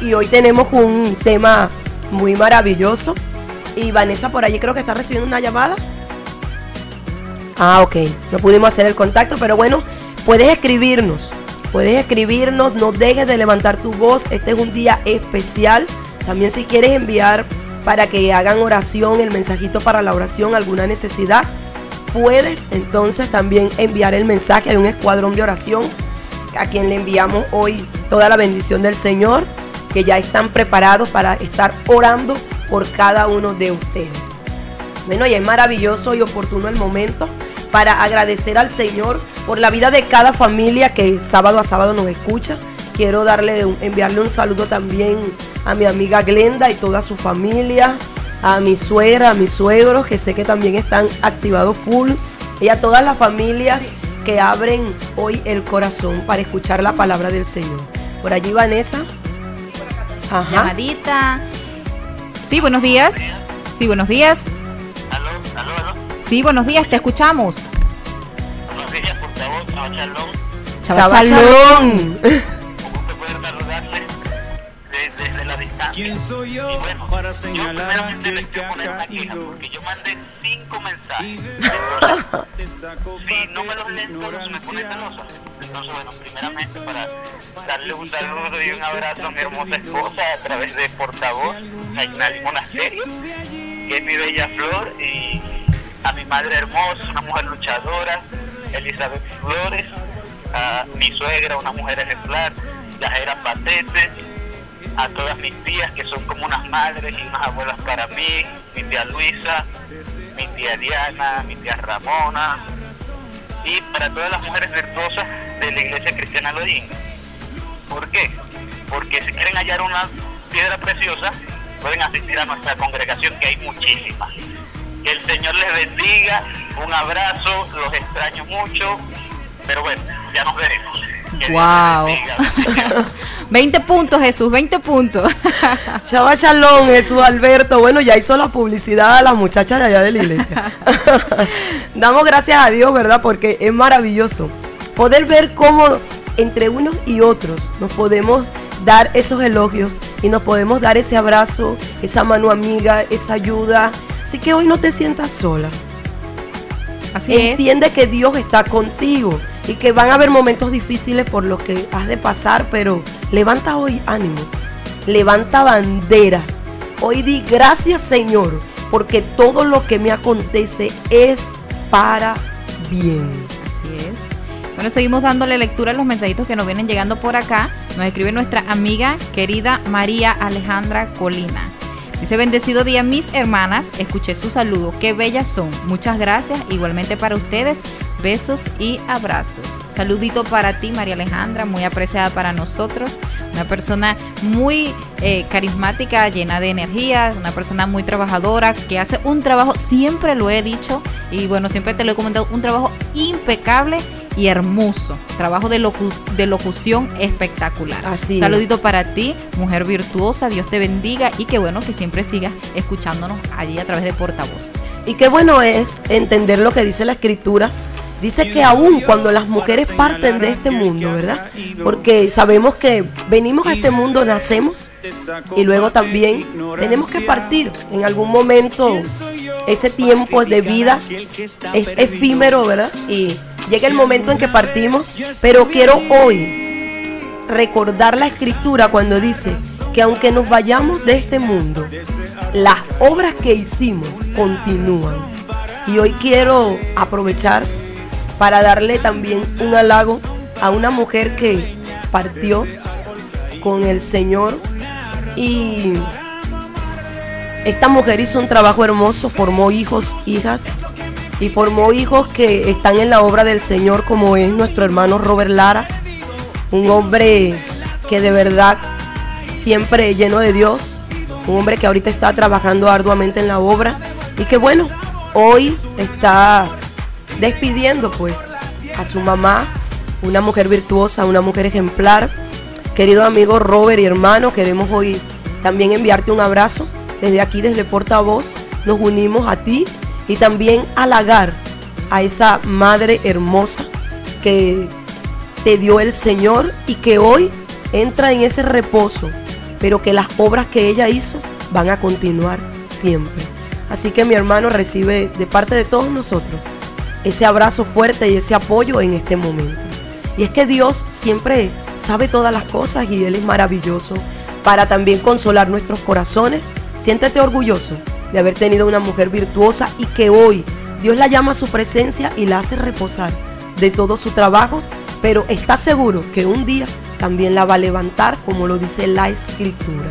y hoy tenemos un tema muy maravilloso. Y Vanessa por allí creo que está recibiendo una llamada. Ah, ok. No pudimos hacer el contacto, pero bueno, puedes escribirnos. Puedes escribirnos, no dejes de levantar tu voz. Este es un día especial. También si quieres enviar para que hagan oración, el mensajito para la oración, alguna necesidad, puedes entonces también enviar el mensaje de un escuadrón de oración a quien le enviamos hoy toda la bendición del Señor, que ya están preparados para estar orando por cada uno de ustedes. Bueno, y es maravilloso y oportuno el momento para agradecer al Señor por la vida de cada familia que sábado a sábado nos escucha. Quiero darle enviarle un saludo también a mi amiga Glenda y toda su familia, a mi suegra, a mis suegros, que sé que también están activados full, y a todas las familias que abren hoy el corazón para escuchar la palabra del Señor. Por allí, Vanessa. Ajá. Llamadita. Sí, buenos días. Sí, buenos días. Aló, aló, aló. Sí, buenos días, te escuchamos. Buenos días, por favor, Chabachalón. Chabachalón. Un poder saludarles desde, desde la distancia. ¿Quién soy yo Y bueno, para yo señalar a primeramente les que quiero ha poner una queja caído? porque yo mandé cinco mensajes. Si no me los leen todos, me pone celosa. Entonces, bueno, primeramente para darle un saludo y un abrazo a mi hermosa esposa a través de portavoz, Ainali Monasterio, que es mi bella flor, y a mi madre hermosa, una mujer luchadora, Elizabeth Flores, a mi suegra, una mujer ejemplar, Yajera Patete, a todas mis tías que son como unas madres y unas abuelas para mí, mi tía Luisa, mi tía Diana, mi tía Ramona, y para todas las mujeres virtuosas de la iglesia cristiana Lodín. ¿Por qué? Porque si quieren hallar una piedra preciosa, pueden asistir a nuestra congregación, que hay muchísimas. Que el Señor les bendiga, un abrazo, los extraño mucho, pero bueno, ya nos veremos. Wow. les bendiga. 20 puntos, Jesús, 20 puntos. Shabbat Shalom, Jesús Alberto. Bueno, ya hizo la publicidad a las muchachas de allá de la iglesia. Damos gracias a Dios, ¿verdad? Porque es maravilloso poder ver cómo entre unos y otros nos podemos dar esos elogios y nos podemos dar ese abrazo, esa mano amiga, esa ayuda. Así que hoy no te sientas sola. Así es. Entiende que Dios está contigo y que van a haber momentos difíciles por los que has de pasar, pero levanta hoy ánimo, levanta bandera. Hoy di gracias Señor, porque todo lo que me acontece es para bien. Así es. Bueno, seguimos dándole lectura a los mensajitos que nos vienen llegando por acá. Nos escribe nuestra amiga querida María Alejandra Colina. Dice, bendecido día mis hermanas, escuché su saludo, qué bellas son. Muchas gracias, igualmente para ustedes, besos y abrazos. Saludito para ti, María Alejandra, muy apreciada para nosotros. Una persona muy eh, carismática, llena de energía, una persona muy trabajadora, que hace un trabajo, siempre lo he dicho, y bueno, siempre te lo he comentado, un trabajo impecable y hermoso. Trabajo de, locu- de locución espectacular. Así Saludito es. para ti, mujer virtuosa, Dios te bendiga y que bueno que siempre sigas escuchándonos allí a través de portavoz. Y qué bueno es entender lo que dice la escritura. Dice que aún cuando las mujeres parten de este mundo, ¿verdad? Porque sabemos que venimos a este mundo, nacemos y luego también tenemos que partir en algún momento. Ese tiempo de vida es efímero, ¿verdad? Y llega el momento en que partimos, pero quiero hoy recordar la escritura cuando dice que aunque nos vayamos de este mundo, las obras que hicimos continúan. Y hoy quiero aprovechar para darle también un halago a una mujer que partió con el Señor. Y esta mujer hizo un trabajo hermoso, formó hijos, hijas y formó hijos que están en la obra del Señor como es nuestro hermano Robert Lara, un hombre que de verdad siempre lleno de Dios, un hombre que ahorita está trabajando arduamente en la obra y que bueno, hoy está despidiendo pues a su mamá, una mujer virtuosa, una mujer ejemplar. Querido amigo Robert y hermano, queremos hoy también enviarte un abrazo. Desde aquí, desde Portavoz, nos unimos a ti y también halagar a esa madre hermosa que te dio el Señor y que hoy entra en ese reposo, pero que las obras que ella hizo van a continuar siempre. Así que mi hermano recibe de parte de todos nosotros ese abrazo fuerte y ese apoyo en este momento. Y es que Dios siempre sabe todas las cosas y Él es maravilloso para también consolar nuestros corazones. Siéntete orgulloso de haber tenido una mujer virtuosa y que hoy Dios la llama a su presencia y la hace reposar de todo su trabajo, pero está seguro que un día también la va a levantar como lo dice la escritura.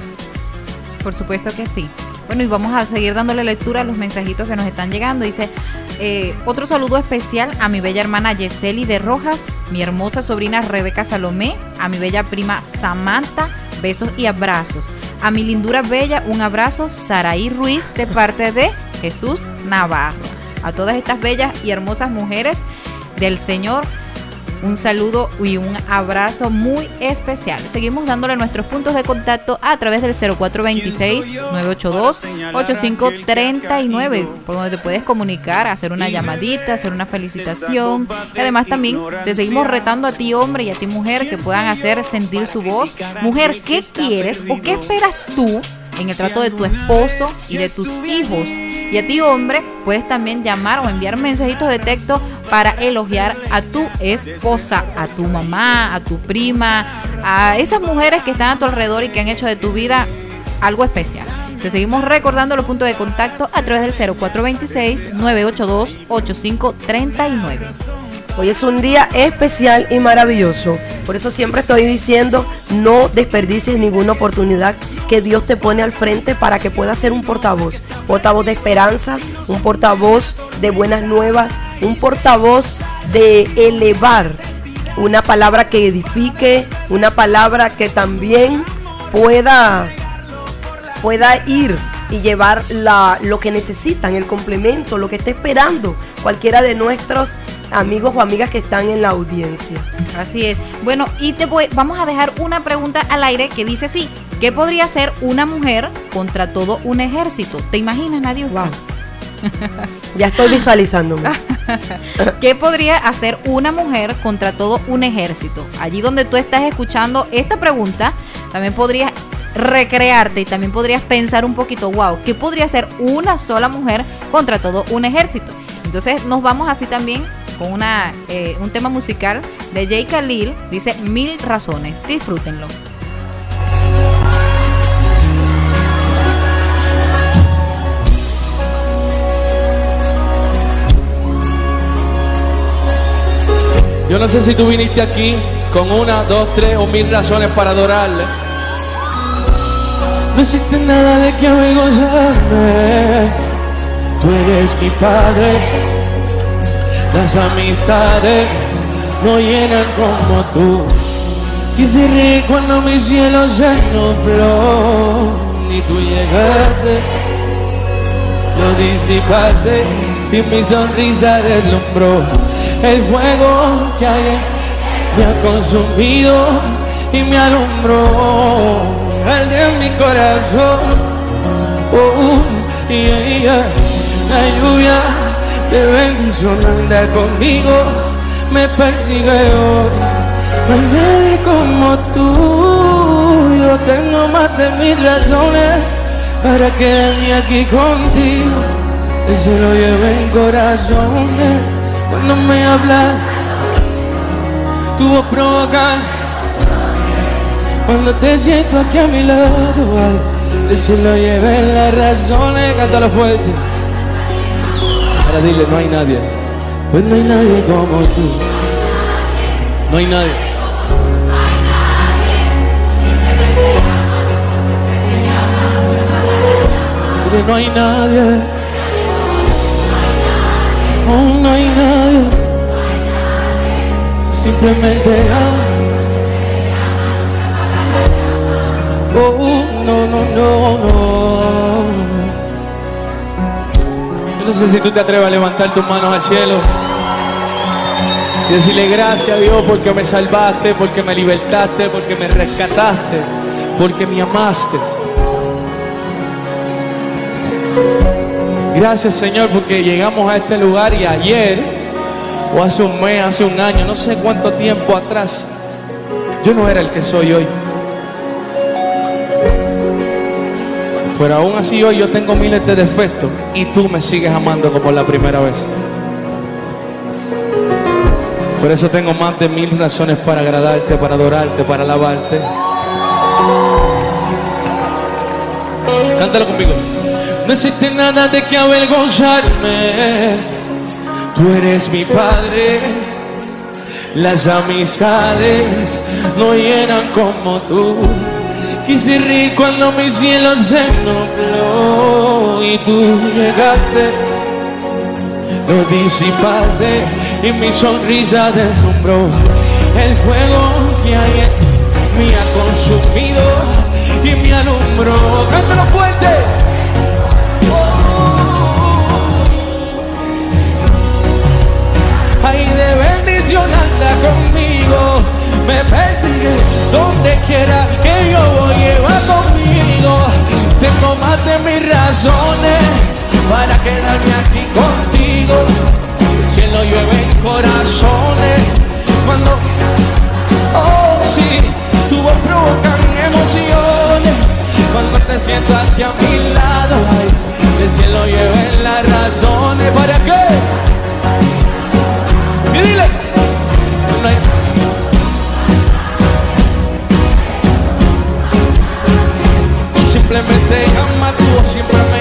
Por supuesto que sí. Bueno, y vamos a seguir dándole lectura a los mensajitos que nos están llegando. Dice, eh, otro saludo especial a mi bella hermana Yeseli de Rojas, mi hermosa sobrina Rebeca Salomé, a mi bella prima Samantha, besos y abrazos. A mi lindura bella, un abrazo, Saraí Ruiz, de parte de Jesús Navarro. A todas estas bellas y hermosas mujeres del Señor, un saludo y un abrazo muy especial. Seguimos dándole nuestros puntos de contacto a través del 0426-982-8539, por donde te puedes comunicar, hacer una llamadita, hacer una felicitación. Y además también te seguimos retando a ti hombre y a ti mujer que puedan hacer sentir su voz. Mujer, ¿qué quieres o qué esperas tú en el trato de tu esposo y de tus hijos? Y a ti, hombre, puedes también llamar o enviar mensajitos de texto para elogiar a tu esposa, a tu mamá, a tu prima, a esas mujeres que están a tu alrededor y que han hecho de tu vida algo especial. Te seguimos recordando los puntos de contacto a través del 0426-982-8539. Hoy es un día especial y maravilloso. Por eso siempre estoy diciendo, no desperdicies ninguna oportunidad que Dios te pone al frente para que puedas ser un portavoz. Portavoz de esperanza, un portavoz de buenas nuevas, un portavoz de elevar una palabra que edifique, una palabra que también pueda, pueda ir y llevar la, lo que necesitan, el complemento, lo que está esperando cualquiera de nuestros amigos o amigas que están en la audiencia. Así es. Bueno, y te voy, vamos a dejar una pregunta al aire que dice así, ¿qué podría hacer una mujer contra todo un ejército? ¿Te imaginas, Nadia? Wow. ya estoy visualizándome. ¿Qué podría hacer una mujer contra todo un ejército? Allí donde tú estás escuchando esta pregunta, también podrías recrearte y también podrías pensar un poquito, wow, ¿qué podría hacer una sola mujer contra todo un ejército? Entonces nos vamos así también con una, eh, un tema musical de Jay Khalil, dice Mil Razones. Disfrútenlo. Yo no sé si tú viniste aquí con una, dos, tres o mil razones para adorarle. No existe nada de que avergonzarme. Tú eres mi padre. Las amistades no llenan como tú. Quise reír cuando mi cielo se nubló. Ni tú llegaste, lo disipaste y mi sonrisa deslumbró. El fuego que hay en- me ha consumido y me alumbró. El de mi corazón. Oh, y ella, la lluvia de bendición anda conmigo, me persigue hoy. No nadie como tú, yo tengo más de mil razones para quedarme aquí contigo. El cielo lleva en corazones cuando me hablas, tu voz provoca. Cuando te siento aquí a mi lado, ay, el cielo lleva en las razones, cántalo fuerte. Ahora dile, no hay nadie. Pues no hay nadie como tú. No hay nadie. Dile, no hay nadie. Oh, no hay nadie. Simplemente ah. Oh, no, no, no, no. No sé si tú te atreves a levantar tus manos al cielo y decirle gracias a Dios porque me salvaste, porque me libertaste, porque me rescataste, porque me amaste. Gracias Señor porque llegamos a este lugar y ayer, o hace un mes, hace un año, no sé cuánto tiempo atrás, yo no era el que soy hoy. Pero aún así hoy yo tengo miles de defectos y tú me sigues amando como la primera vez. Por eso tengo más de mil razones para agradarte, para adorarte, para alabarte. Cántalo conmigo. No existe nada de que avergonzarme. Tú eres mi padre. Las amistades no llenan como tú. Quise rir cuando mi cielo se nubló y tú llegaste, lo disipaste y mi sonrisa deslumbró. El fuego que hay en ha consumido y me alumbró. Cántalo fuerte. Me persigue donde quiera que yo voy, lleva conmigo. Tengo más de mis razones para quedarme aquí contigo. El cielo llueve en corazones cuando, oh sí, tu voz provoca emociones. Cuando te siento aquí a mi lado, el cielo llueve en las razones. ¿Para qué? Y dile, simplemente llama, tú siempre me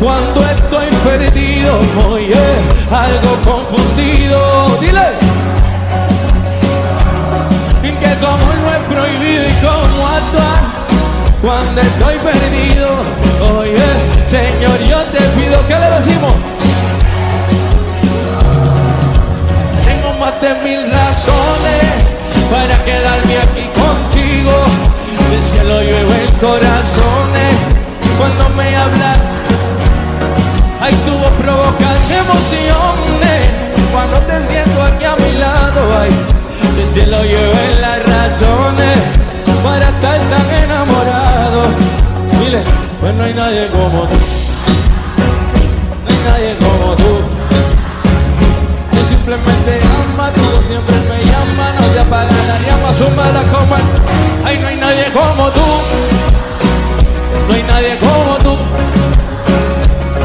cuando estoy perdido, oye, algo confundido. Dile que como no es prohibido y cómo actuar cuando estoy perdido. Oye, Señor, yo te pido que le decimos. Tengo más de mil razones para quedarme aquí contigo. Del cielo llueve en corazones cuando me hablas. Ay, tu voz provoca emociones cuando te siento aquí a mi lado. Ay, cielo llueve en las razones para estar tan enamorado. Dile, pues no hay nadie como tú. No hay nadie como tú. Yo simplemente ama, tú siempre me llama, no te apaga la llama, súmala como el- Ay, no hay nadie como tú. Hay nadie como tú.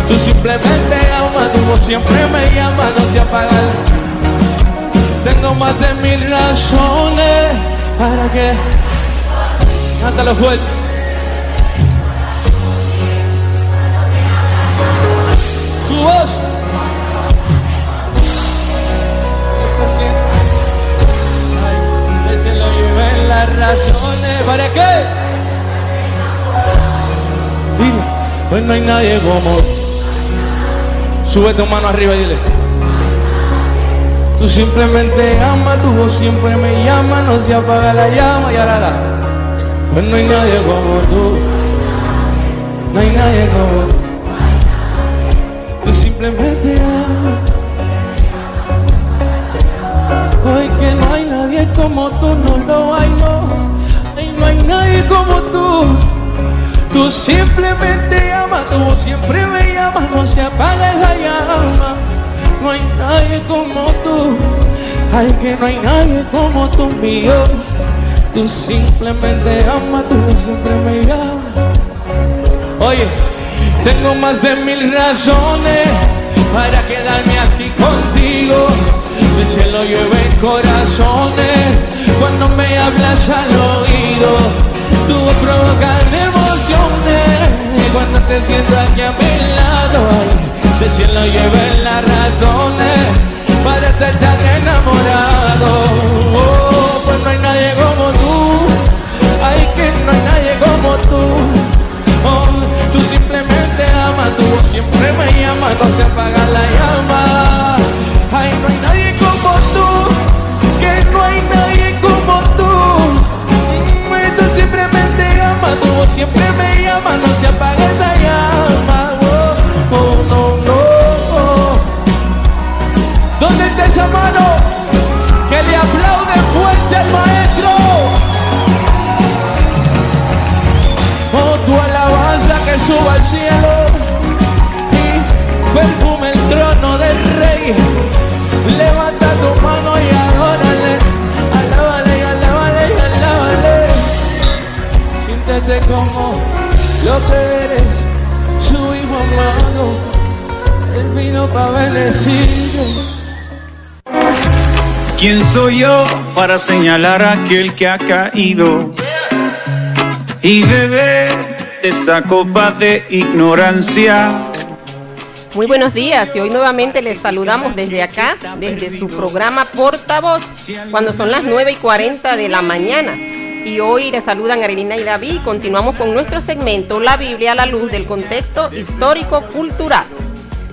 Tú simplemente amas, tu voz siempre me llama, no se apaga. Tengo más de mil razones para que. Cántalo fuerte. Tu voz. Ay, el cielo lleve las razones. ¿Para qué? Dile, pues no hay nadie como. Sube tu mano arriba y dile. Tú simplemente amas, tu voz siempre me llama, no se apaga la llama y la. Pues no hay nadie como tú. No hay nadie como tú. Tú simplemente amas. Hoy que no hay nadie como tú, no, no hay, no. Ay, no hay nadie como tú. Tú simplemente amas, tú siempre me llamas, no se apaga esa llama. No hay nadie como tú, ay que no hay nadie como tú mío. Tú simplemente amas, tú siempre me llamas. Oye, tengo más de mil razones para quedarme aquí contigo. El cielo llueve en corazones cuando me hablas al oído. Tú provocas cuando te siento aquí a mi lado. El cielo llueve las razones para estar tan enamorado. Oh, pues no para señalar a aquel que ha caído y beber esta copa de ignorancia? Muy buenos días y hoy nuevamente les saludamos desde acá, desde su programa Portavoz, cuando son las 9 y 40 de la mañana. Y hoy les saludan Arelina y David continuamos con nuestro segmento La Biblia a la luz del contexto histórico-cultural.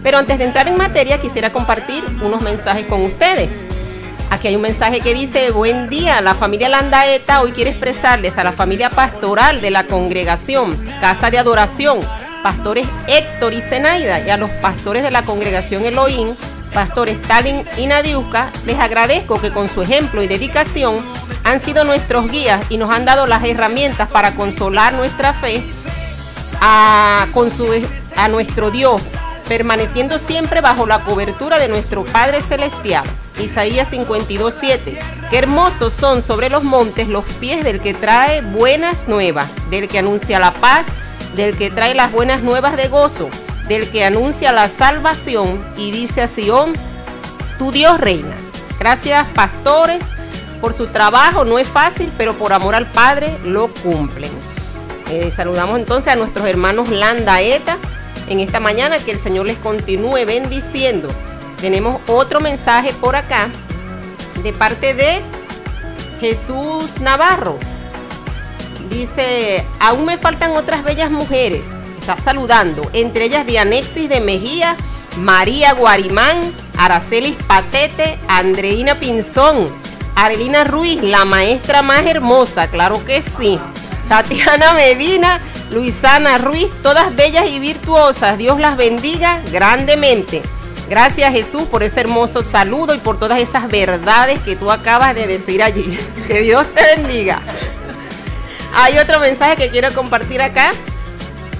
Pero antes de entrar en materia quisiera compartir unos mensajes con ustedes. Aquí hay un mensaje que dice, buen día, la familia Landaeta hoy quiere expresarles a la familia pastoral de la congregación Casa de Adoración, pastores Héctor y Zenaida, y a los pastores de la congregación Elohim, pastores Stalin y Nadiuska, les agradezco que con su ejemplo y dedicación han sido nuestros guías y nos han dado las herramientas para consolar nuestra fe a, con su, a nuestro Dios, permaneciendo siempre bajo la cobertura de nuestro Padre Celestial. Isaías 52:7. Qué hermosos son sobre los montes los pies del que trae buenas nuevas, del que anuncia la paz, del que trae las buenas nuevas de gozo, del que anuncia la salvación y dice a Sión, tu Dios reina. Gracias pastores por su trabajo, no es fácil, pero por amor al Padre lo cumplen. Eh, saludamos entonces a nuestros hermanos Landa Eta en esta mañana, que el Señor les continúe bendiciendo. Tenemos otro mensaje por acá de parte de Jesús Navarro. Dice, aún me faltan otras bellas mujeres. Está saludando, entre ellas Dianexis de Mejía, María Guarimán, Aracelis Patete, Andreina Pinzón, Arelina Ruiz, la maestra más hermosa, claro que sí. Tatiana Medina, Luisana Ruiz, todas bellas y virtuosas. Dios las bendiga grandemente. Gracias Jesús por ese hermoso saludo y por todas esas verdades que tú acabas de decir allí. Que Dios te bendiga. Hay otro mensaje que quiero compartir acá.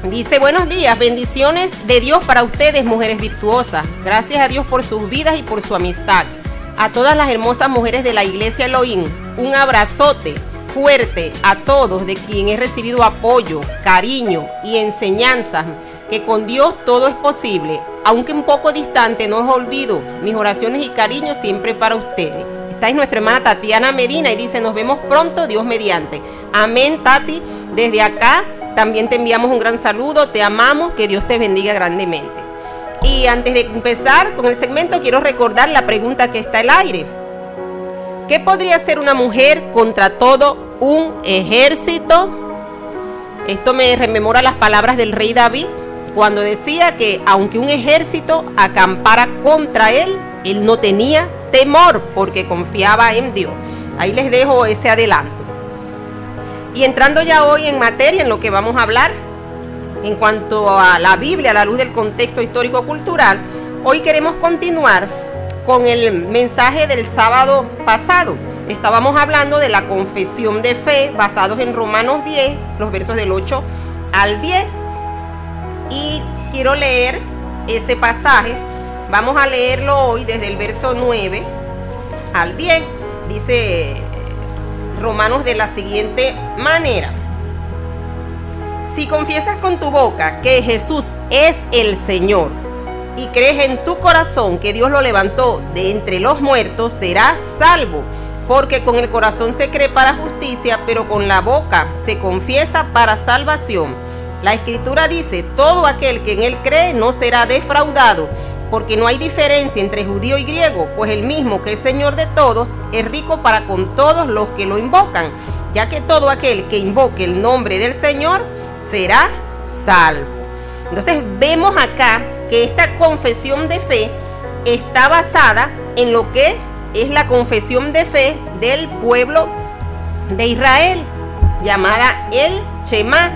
Dice, buenos días, bendiciones de Dios para ustedes, mujeres virtuosas. Gracias a Dios por sus vidas y por su amistad. A todas las hermosas mujeres de la iglesia Elohim, un abrazote fuerte a todos de quien he recibido apoyo, cariño y enseñanzas, que con Dios todo es posible. Aunque un poco distante, no os olvido mis oraciones y cariños siempre para ustedes. Esta es nuestra hermana Tatiana Medina y dice, nos vemos pronto, Dios mediante. Amén, Tati. Desde acá también te enviamos un gran saludo, te amamos, que Dios te bendiga grandemente. Y antes de empezar con el segmento, quiero recordar la pregunta que está al aire. ¿Qué podría hacer una mujer contra todo un ejército? Esto me rememora las palabras del rey David cuando decía que aunque un ejército acampara contra él, él no tenía temor porque confiaba en Dios. Ahí les dejo ese adelanto. Y entrando ya hoy en materia, en lo que vamos a hablar, en cuanto a la Biblia, a la luz del contexto histórico-cultural, hoy queremos continuar con el mensaje del sábado pasado. Estábamos hablando de la confesión de fe basados en Romanos 10, los versos del 8 al 10. Y quiero leer ese pasaje. Vamos a leerlo hoy desde el verso 9 al 10. Dice Romanos de la siguiente manera. Si confiesas con tu boca que Jesús es el Señor y crees en tu corazón que Dios lo levantó de entre los muertos, serás salvo. Porque con el corazón se cree para justicia, pero con la boca se confiesa para salvación. La escritura dice, todo aquel que en él cree no será defraudado, porque no hay diferencia entre judío y griego, pues el mismo que es Señor de todos es rico para con todos los que lo invocan, ya que todo aquel que invoque el nombre del Señor será salvo. Entonces vemos acá que esta confesión de fe está basada en lo que es la confesión de fe del pueblo de Israel, llamada el Shema,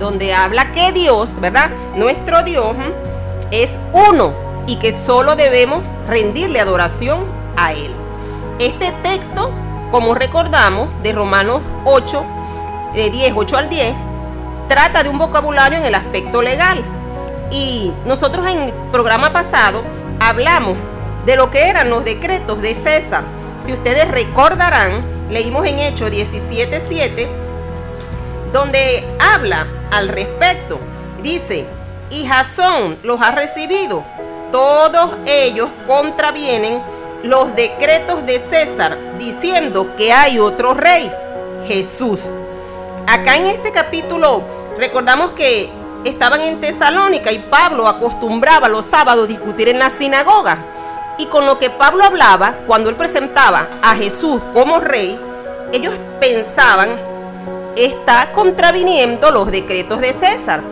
donde habla que Dios, ¿verdad? Nuestro Dios es uno y que solo debemos rendirle adoración a Él. Este texto, como recordamos, de Romanos 8, de 10, 8 al 10, trata de un vocabulario en el aspecto legal y nosotros en el programa pasado hablamos de lo que eran los decretos de César. Si ustedes recordarán, leímos en Hechos 17:7, donde habla al respecto. Dice, y Jasón los ha recibido. Todos ellos contravienen los decretos de César diciendo que hay otro rey, Jesús. Acá en este capítulo recordamos que estaban en Tesalónica y Pablo acostumbraba los sábados discutir en la sinagoga. Y con lo que Pablo hablaba, cuando él presentaba a Jesús como rey, ellos pensaban, está contraviniendo los decretos de César.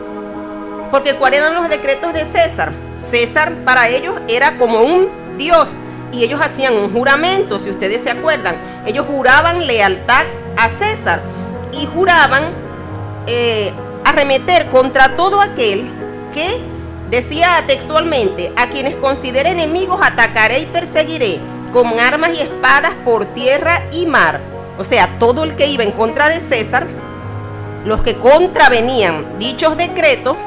Porque ¿cuáles eran los decretos de César? César para ellos era como un dios y ellos hacían un juramento, si ustedes se acuerdan. Ellos juraban lealtad a César y juraban eh, arremeter contra todo aquel que decía textualmente, a quienes considere enemigos atacaré y perseguiré con armas y espadas por tierra y mar. O sea, todo el que iba en contra de César, los que contravenían dichos decretos,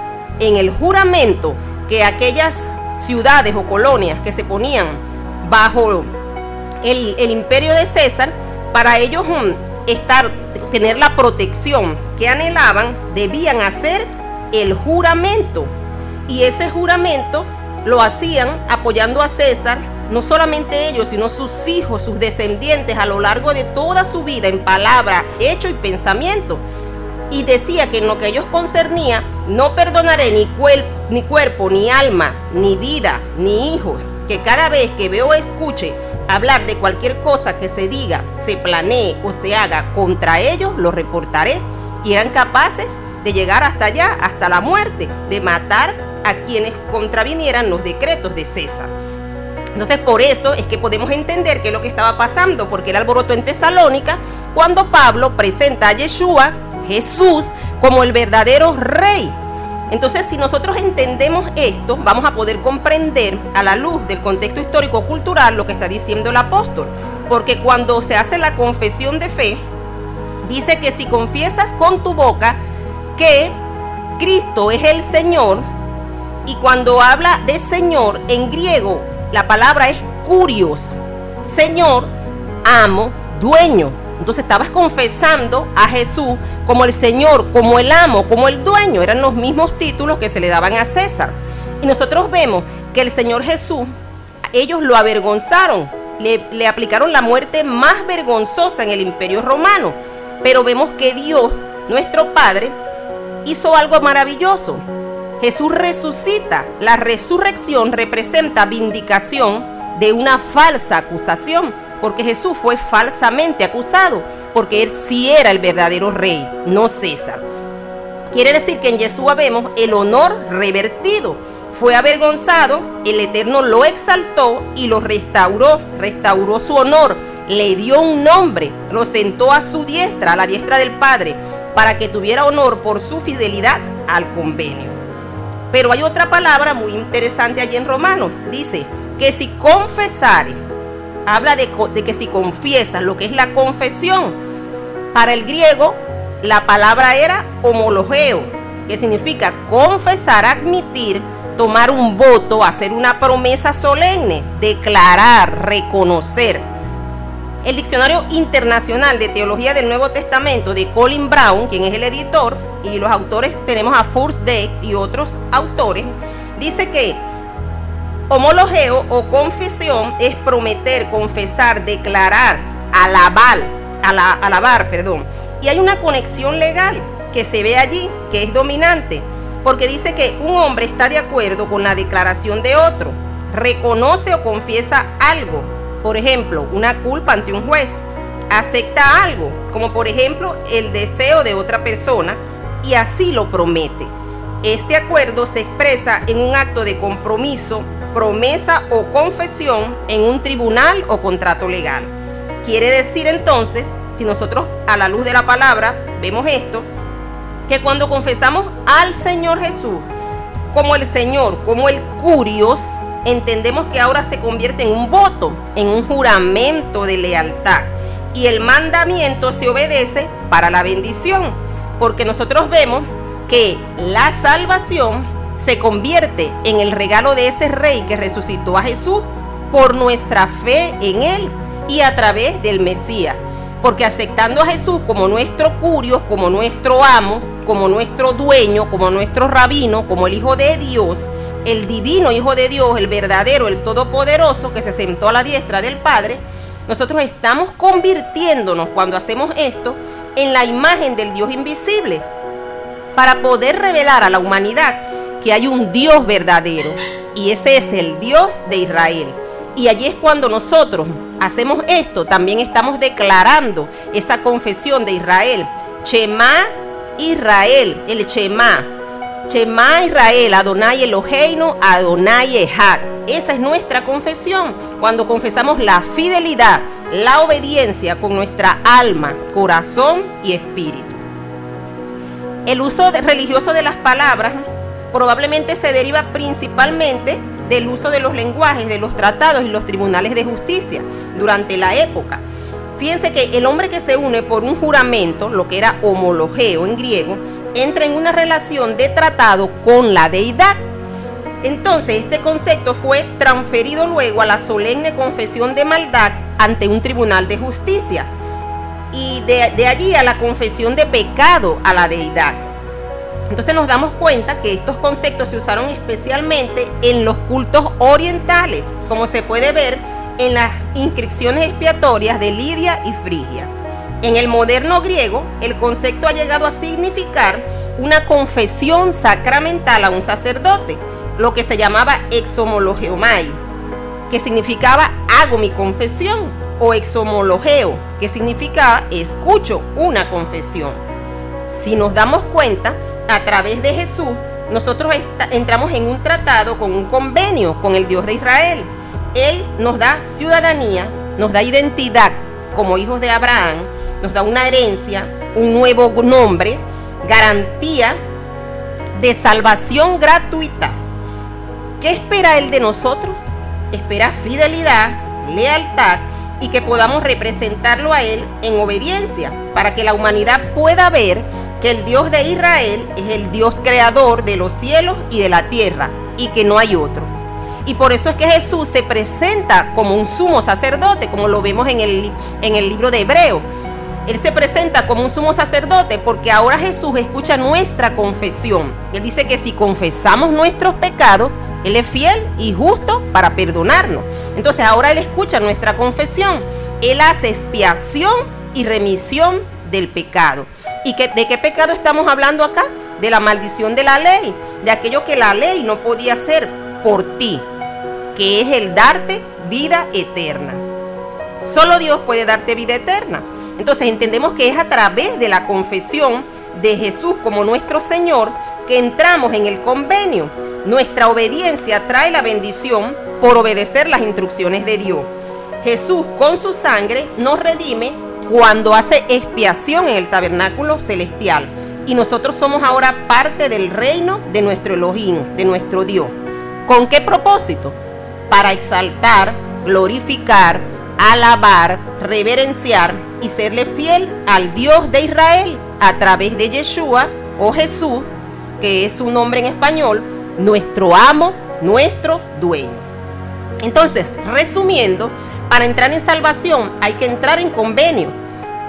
en el juramento que aquellas ciudades o colonias que se ponían bajo el, imperio de César, para ellos mm, estar, tener la protección que anhelaban, debían hacer el juramento. Y ese juramento lo hacían apoyando a César, no solamente ellos, sino sus hijos, sus descendientes a lo largo de toda su vida en palabra, hecho y pensamiento. Y decía que en lo que ellos concernía, no perdonaré ni, ni cuerpo, ni alma, ni vida, ni hijos, que cada vez que veo o escuche hablar de cualquier cosa que se diga, se planee o se haga contra ellos, lo reportaré. Y eran capaces de llegar hasta allá, hasta la muerte, de matar a quienes contravinieran los decretos de César. Entonces por eso es que podemos entender qué es lo que estaba pasando, porque el alboroto en Tesalónica, cuando Pablo presenta a Yeshua, Jesús, como el verdadero rey entonces, si nosotros entendemos esto, vamos a poder comprender a la luz del contexto histórico-cultural lo que está diciendo el apóstol. Porque cuando se hace la confesión de fe, dice que si confiesas con tu boca que Cristo es el Señor, y cuando habla de Señor en griego, la palabra es curios, Señor, amo, dueño. Entonces estabas confesando a Jesús como el Señor, como el amo, como el dueño. Eran los mismos títulos que se le daban a César. Y nosotros vemos que el Señor Jesús, ellos lo avergonzaron, le, le aplicaron la muerte más vergonzosa en el imperio romano. Pero vemos que Dios, nuestro Padre, hizo algo maravilloso. Jesús resucita. La resurrección representa vindicación de una falsa acusación porque Jesús fue falsamente acusado, porque él sí era el verdadero rey, no César. Quiere decir que en Yeshua vemos el honor revertido. Fue avergonzado, el Eterno lo exaltó y lo restauró, restauró su honor, le dio un nombre, lo sentó a su diestra, a la diestra del Padre, para que tuviera honor por su fidelidad al convenio. Pero hay otra palabra muy interesante allí en Romano. Dice que si confesare habla de, que si confiesas lo que es la confesión, para el griego la palabra era homologeo, que significa confesar, admitir, tomar un voto, hacer una promesa solemne, declarar, reconocer. El Diccionario Internacional de Teología del Nuevo Testamento de Colin Brown, quien es el editor, y los autores tenemos a First Day y otros autores, dice que Homologeo o confesión es prometer, confesar, declarar, alabar, alabar, perdón. Y hay una conexión legal que se ve allí, que es dominante, porque dice que un hombre está de acuerdo con la declaración de otro, reconoce o confiesa algo, por ejemplo, una culpa ante un juez, acepta algo, como por ejemplo el deseo de otra persona, y así lo promete. Este acuerdo se expresa en un acto de compromiso promesa o confesión en un tribunal o contrato legal. Quiere decir entonces, si nosotros a la luz de la palabra vemos esto, que cuando confesamos al Señor Jesús como el Señor, como el curios, entendemos que ahora se convierte en un voto, en un juramento de lealtad. Y el mandamiento se obedece para la bendición, porque nosotros vemos que la salvación se convierte en el regalo de ese rey que resucitó a Jesús por nuestra fe en él y a través del Mesías. Porque aceptando a Jesús como nuestro curio, como nuestro amo, como nuestro dueño, como nuestro rabino, como el Hijo de Dios, el divino Hijo de Dios, el verdadero, el todopoderoso, que se sentó a la diestra del Padre, nosotros estamos convirtiéndonos cuando hacemos esto en la imagen del Dios invisible, para poder revelar a la humanidad que hay un Dios verdadero, y ese es el Dios de Israel. Y allí es cuando nosotros hacemos esto, también estamos declarando esa confesión de Israel. Shema Israel, el Shema. Shema Israel, Adonai Eloheinu, Adonai Echad. Esa es nuestra confesión. Cuando confesamos la fidelidad, la obediencia con nuestra alma, corazón y espíritu. El uso religioso de las palabras probablemente se deriva principalmente del uso de los lenguajes, de los tratados y los tribunales de justicia durante la época. Fíjense que el hombre que se une por un juramento, lo que era homologeo en griego, entra en una relación de tratado con la deidad. Entonces este concepto fue transferido luego a la solemne confesión de maldad ante un tribunal de justicia y de, allí a la confesión de pecado a la deidad. Entonces nos damos cuenta que estos conceptos se usaron especialmente en los cultos orientales, como se puede ver en las inscripciones expiatorias de Lidia y Frigia. En el moderno griego, el concepto ha llegado a significar una confesión sacramental a un sacerdote, lo que se llamaba exomologeomai, que significaba hago mi confesión, o exomologeo, que significaba escucho una confesión. Si nos damos cuenta, a través de Jesús, nosotros entramos en un tratado, con un convenio con el Dios de Israel. Él nos da ciudadanía, nos da identidad como hijos de Abraham, nos da una herencia, un nuevo nombre, garantía de salvación gratuita. ¿Qué espera Él de nosotros? Espera fidelidad, lealtad y que podamos representarlo a Él en obediencia para que la humanidad pueda ver que el Dios de Israel es el Dios creador de los cielos y de la tierra y que no hay otro. Y por eso es que Jesús se presenta como un sumo sacerdote, como lo vemos en el, en el libro de Hebreo. Él se presenta como un sumo sacerdote porque ahora Jesús escucha nuestra confesión. Él dice que si confesamos nuestros pecados, Él es fiel y justo para perdonarnos. Entonces ahora Él escucha nuestra confesión. Él hace expiación y remisión del pecado. ¿Y de qué pecado estamos hablando acá? De la maldición de la ley, de aquello que la ley no podía hacer por ti, que es el darte vida eterna. Solo Dios puede darte vida eterna. Entonces entendemos que es a través de la confesión de Jesús como nuestro Señor que entramos en el convenio. Nuestra obediencia trae la bendición por obedecer las instrucciones de Dios. Jesús con su sangre nos redime cuando hace expiación en el tabernáculo celestial. Y nosotros somos ahora parte del reino de nuestro Elohim, de nuestro Dios. ¿Con qué propósito? Para exaltar, glorificar, alabar, reverenciar y serle fiel al Dios de Israel a través de Yeshua o Jesús, que es su nombre en español, nuestro amo, nuestro dueño. Entonces, resumiendo, para entrar en salvación hay que entrar en convenio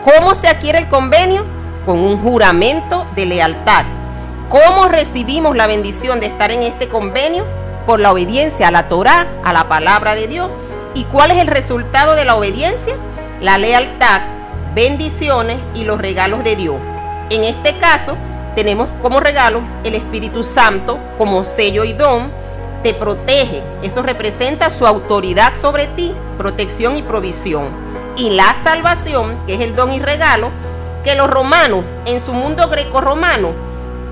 ¿Cómo se adquiere el convenio? Con un juramento de lealtad. ¿Cómo recibimos la bendición de estar en este convenio? Por la obediencia a la Torá, a la palabra de Dios. ¿Y cuál es el resultado de la obediencia? La lealtad, bendiciones y los regalos de Dios. En este caso, tenemos como regalo el Espíritu Santo como sello y don. Te protege. Eso representa su autoridad sobre ti, protección y provisión y la salvación, que es el don y regalo, que los romanos en su mundo greco-romano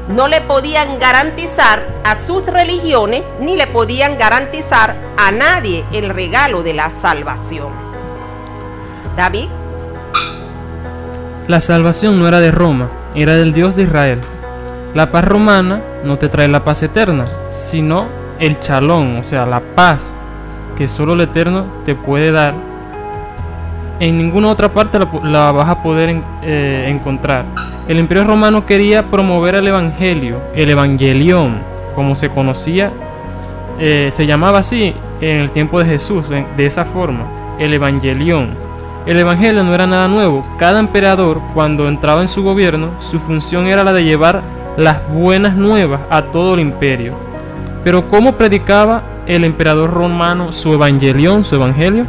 no le podían garantizar a sus religiones ni le podían garantizar a nadie el regalo de la salvación. David. La salvación no era de Roma, era del Dios de Israel. La paz romana no te trae la paz eterna, sino el chalón, o sea, la paz que solo el Eterno te puede dar en ninguna otra parte la, vas a poder eh, encontrar. El imperio romano quería promover el evangelio, el evangelión, como se conocía, eh, se llamaba así en el tiempo de Jesús, de esa forma, el evangelión. El Evangelio no era nada nuevo. Cada emperador, cuando entraba en su gobierno, su función era la de llevar las buenas nuevas a todo el imperio. Pero ¿cómo predicaba el emperador romano su evangelión, su evangelio?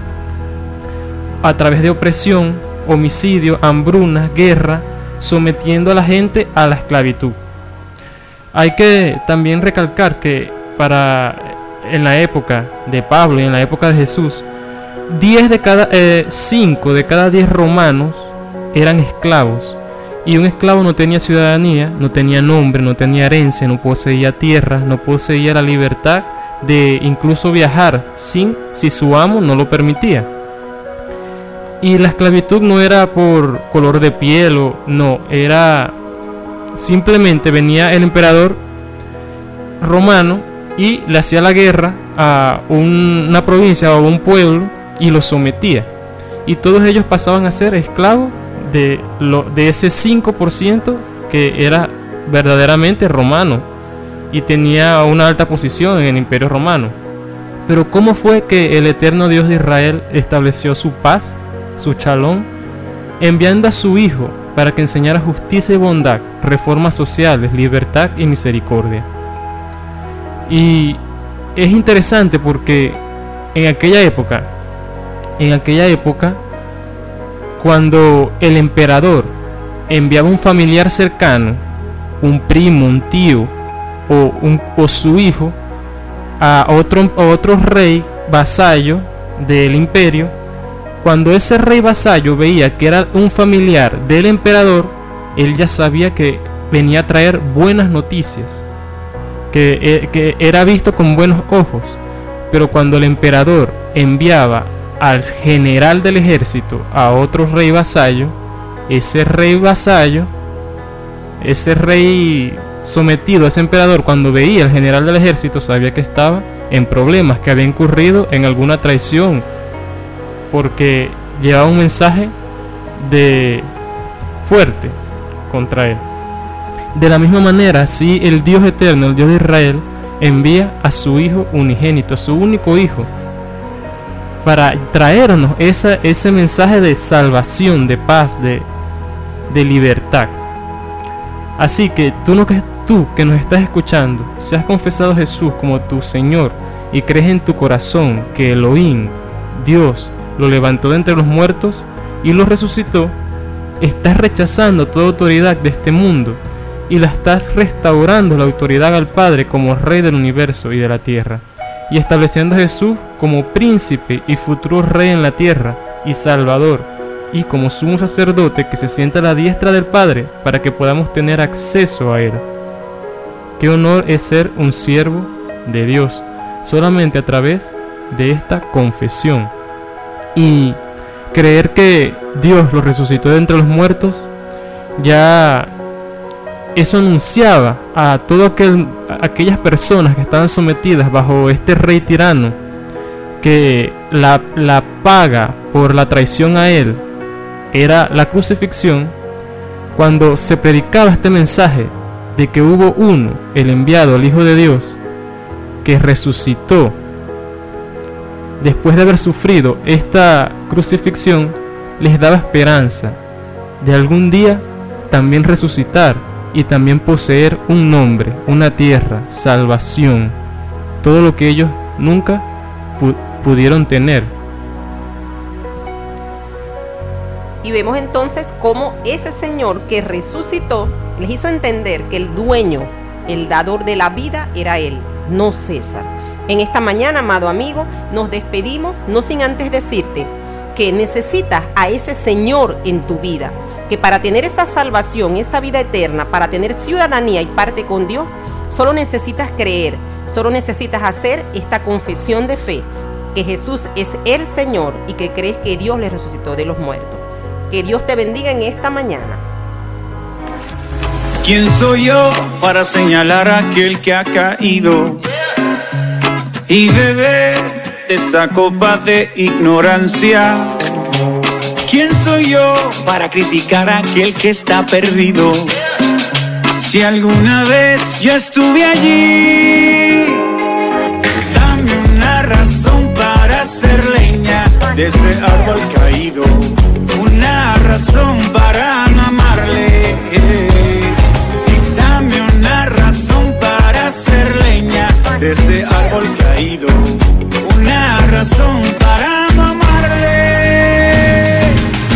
A través de opresión, homicidio, hambruna, guerra, sometiendo a la gente a la esclavitud. Hay que también recalcar que para en la época de Pablo y en la época de Jesús, 10 de cada 5 eh, de cada 10 romanos eran esclavos. Y un esclavo no tenía ciudadanía, no tenía nombre, no tenía herencia, no poseía tierra, no poseía la libertad de incluso viajar sin si su amo no lo permitía. Y la esclavitud no era por color de piel o no, era simplemente venía el emperador romano y le hacía la guerra a una provincia o a un pueblo y los sometía. Y todos ellos pasaban a ser esclavos de, lo, de ese 5% que era verdaderamente romano y tenía una alta posición en el imperio romano. Pero ¿cómo fue que el eterno Dios de Israel estableció su paz, su chalón, enviando a su Hijo para que enseñara justicia y bondad, reformas sociales, libertad y misericordia? Y es interesante porque en aquella época en aquella época, cuando el emperador enviaba un familiar cercano, un primo, un tío o, un, o su hijo, a otro, a otro rey vasallo del imperio, cuando ese rey vasallo veía que era un familiar del emperador, él ya sabía que venía a traer buenas noticias, que, eh, que era visto con buenos ojos. Pero cuando el emperador enviaba al general del ejército a otro rey vasallo, ese rey vasallo, ese rey sometido a ese emperador, cuando veía al general del ejército, sabía que estaba en problemas, que había incurrido en alguna traición, porque llevaba un mensaje de fuerte contra él. De la misma manera, si el Dios eterno, el Dios de Israel, envía a su hijo unigénito, a su único hijo, para traernos ese mensaje de salvación, de paz, de, de libertad. Así que tú, no, tú que nos estás escuchando, si has confesado a Jesús como tu Señor y crees en tu corazón que Elohim, Dios, lo levantó de entre los muertos y lo resucitó, estás rechazando toda autoridad de este mundo y la estás restaurando la autoridad al Padre como Rey del universo y de la tierra y estableciendo a Jesús como príncipe y futuro rey en la tierra y salvador, y como sumo sacerdote que se sienta a la diestra del Padre para que podamos tener acceso a Él. Qué honor es ser un siervo de Dios, solamente a través de esta confesión. Y creer que Dios lo resucitó de entre los muertos, ya eso anunciaba a todas aquellas personas que estaban sometidas bajo este rey tirano que la, la paga por la traición a él era la crucifixión, cuando se predicaba este mensaje de que hubo uno, el enviado, el Hijo de Dios, que resucitó. Después de haber sufrido esta crucifixión, les daba esperanza de algún día también resucitar y también poseer un nombre, una tierra, salvación, todo lo que ellos nunca pudieron tener. Y vemos entonces cómo ese Señor que resucitó les hizo entender que el dueño, el dador de la vida era Él, no César. En esta mañana, amado amigo, nos despedimos no sin antes decirte que necesitas a ese Señor en tu vida que para tener esa salvación, esa vida eterna, para tener ciudadanía y parte con Dios, solo necesitas creer, solo necesitas hacer esta confesión de fe, que Jesús es el Señor y que crees que Dios le resucitó de los muertos. Que Dios te bendiga en esta mañana. ¿Quién soy yo para señalar a aquel que ha caído y beber esta copa de ignorancia? ¿Quién soy yo para criticar a aquel que está perdido? Si alguna vez yo estuve allí, de ese árbol caído, una razón para no amarle. Dame una razón para ser leña de ese árbol caído, una razón para no amarle.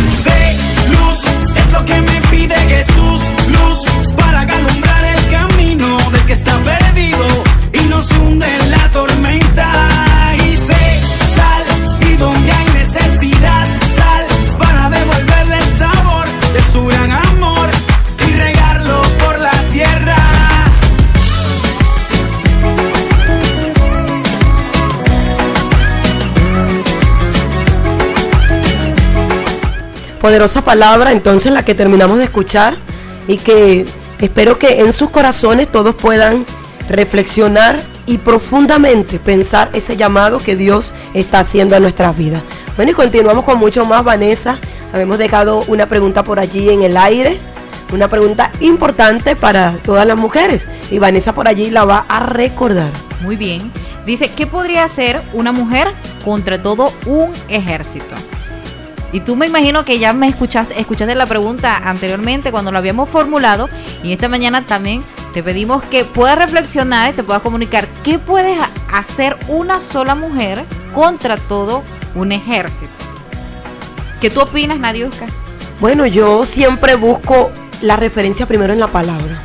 Sé luz, es lo que me pide Jesús, luz para alumbrar el camino del que está perdido Poderosa palabra, entonces la que terminamos de escuchar y que espero que en sus corazones todos puedan reflexionar y profundamente pensar ese llamado que Dios está haciendo a nuestras vidas. Bueno, y continuamos con mucho más, Vanessa. Habemos dejado una pregunta por allí en el aire, una pregunta importante para todas las mujeres. Y Vanessa por allí la va a recordar. Muy bien. Dice, ¿qué podría hacer una mujer contra todo un ejército? Y tú me imagino que ya me escuchaste, escuchaste la pregunta anteriormente cuando lo habíamos formulado y esta mañana también te pedimos que puedas reflexionar y te puedas comunicar qué puedes ha- hacer una sola mujer contra todo un ejército. ¿Qué tú opinas, Nadiuska? Bueno, yo siempre busco la referencia primero en la palabra.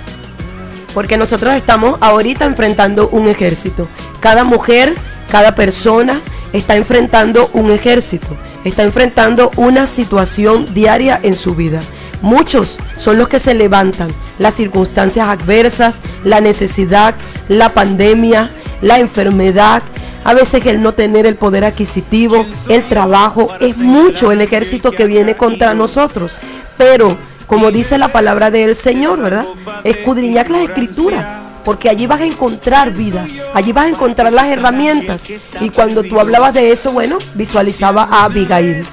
Porque nosotros estamos ahorita enfrentando un ejército. Cada mujer, cada persona está enfrentando un ejército. Está enfrentando una situación diaria en su vida. Muchos son los que se levantan. Las circunstancias adversas, la necesidad, la pandemia, la enfermedad, a veces el no tener el poder adquisitivo, el trabajo, es mucho el ejército que viene contra nosotros. Pero, como dice la palabra del Señor, ¿verdad? Escudriñad las escrituras, porque allí vas a encontrar vida, allí vas a encontrar las herramientas. Y cuando tú hablabas de eso, bueno, visualizaba a Abigail,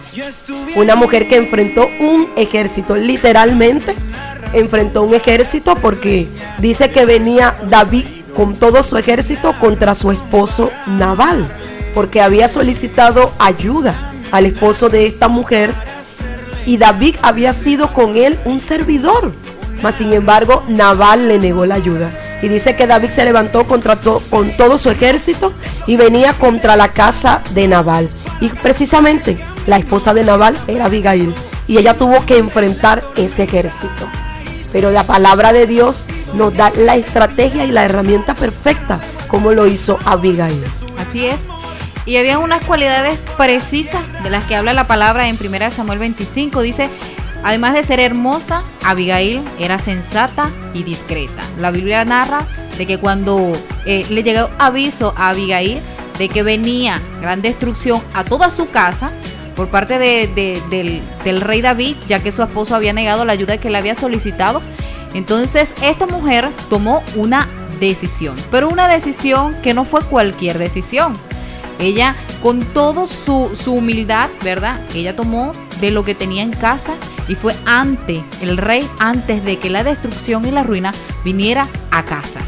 una mujer que enfrentó un ejército, literalmente enfrentó un ejército porque dice que venía David con todo su ejército contra su esposo Naval, porque había solicitado ayuda al esposo de esta mujer y David había sido con él un servidor. Mas sin embargo, Naval le negó la ayuda. Y dice que David se levantó contra con todo su ejército y venía contra la casa de Naval. Y precisamente la esposa de Naval era Abigail. Y ella tuvo que enfrentar ese ejército. Pero la palabra de Dios nos da la estrategia y la herramienta perfecta, como lo hizo Abigail. Así es. Y había unas cualidades precisas de las que habla la palabra en 1 Samuel 25. Dice, además de ser hermosa, Abigail era sensata y discreta. La Biblia narra de que cuando eh, le llegó aviso a Abigail de que venía gran destrucción a toda su casa por parte de- de- del, del rey David, ya que su esposo había negado la ayuda que le había solicitado, entonces esta mujer tomó una decisión, pero una decisión que no fue cualquier decisión. Ella, con todo su, su humildad, ¿verdad? Ella tomó de lo que tenía en casa y fue ante el rey, antes de que la destrucción y la ruina viniera a casa.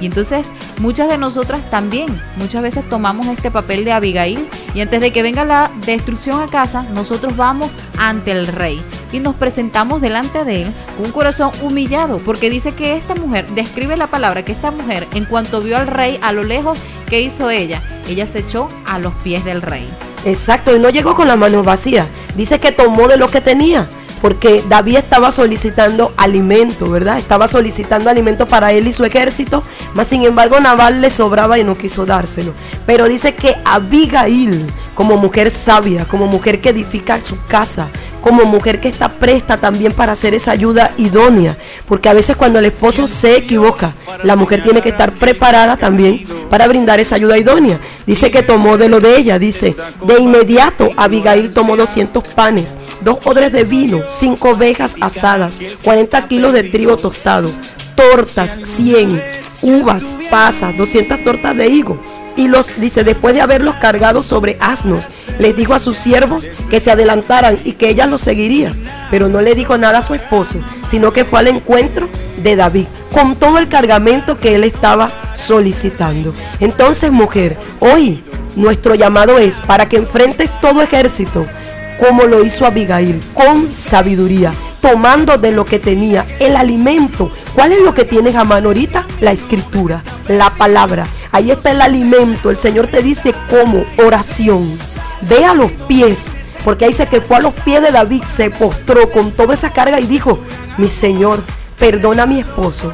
Y entonces muchas de nosotras también, muchas veces tomamos este papel de Abigail y antes de que venga la destrucción a casa, nosotros vamos ante el rey y nos presentamos delante de él con un corazón humillado, porque dice que esta mujer, describe la palabra que esta mujer, en cuanto vio al rey a lo lejos, ¿qué hizo ella? Ella se echó a los pies del rey. Exacto, y no llegó con las manos vacías. Dice que tomó de lo que tenía. Porque David estaba solicitando alimento, ¿verdad? Estaba solicitando alimento para él y su ejército. Mas sin embargo, Naval le sobraba y no quiso dárselo. Pero dice que Abigail, como mujer sabia, como mujer que edifica su casa, como mujer que está presta también para hacer esa ayuda idónea. Porque a veces cuando el esposo se equivoca, la mujer tiene que estar preparada también para brindar esa ayuda idónea. Dice que tomó de lo de ella, dice, de inmediato Abigail tomó 200 panes, dos odres de vino, cinco ovejas asadas, 40 kilos de trigo tostado, tortas 100, uvas, pasas, 200 tortas de higo. Y los dice, después de haberlos cargado sobre asnos, les dijo a sus siervos que se adelantaran y que ella los seguiría. Pero no le dijo nada a su esposo, sino que fue al encuentro de David con todo el cargamento que él estaba solicitando. Entonces, mujer, hoy nuestro llamado es para que enfrentes todo ejército como lo hizo Abigail, con sabiduría, tomando de lo que tenía, el alimento. ¿Cuál es lo que tienes a mano ahorita? La escritura, la palabra. Ahí está el alimento. El Señor te dice cómo, oración. Ve a los pies, porque ahí dice que fue a los pies de David, se postró con toda esa carga y dijo, mi Señor, perdona a mi esposo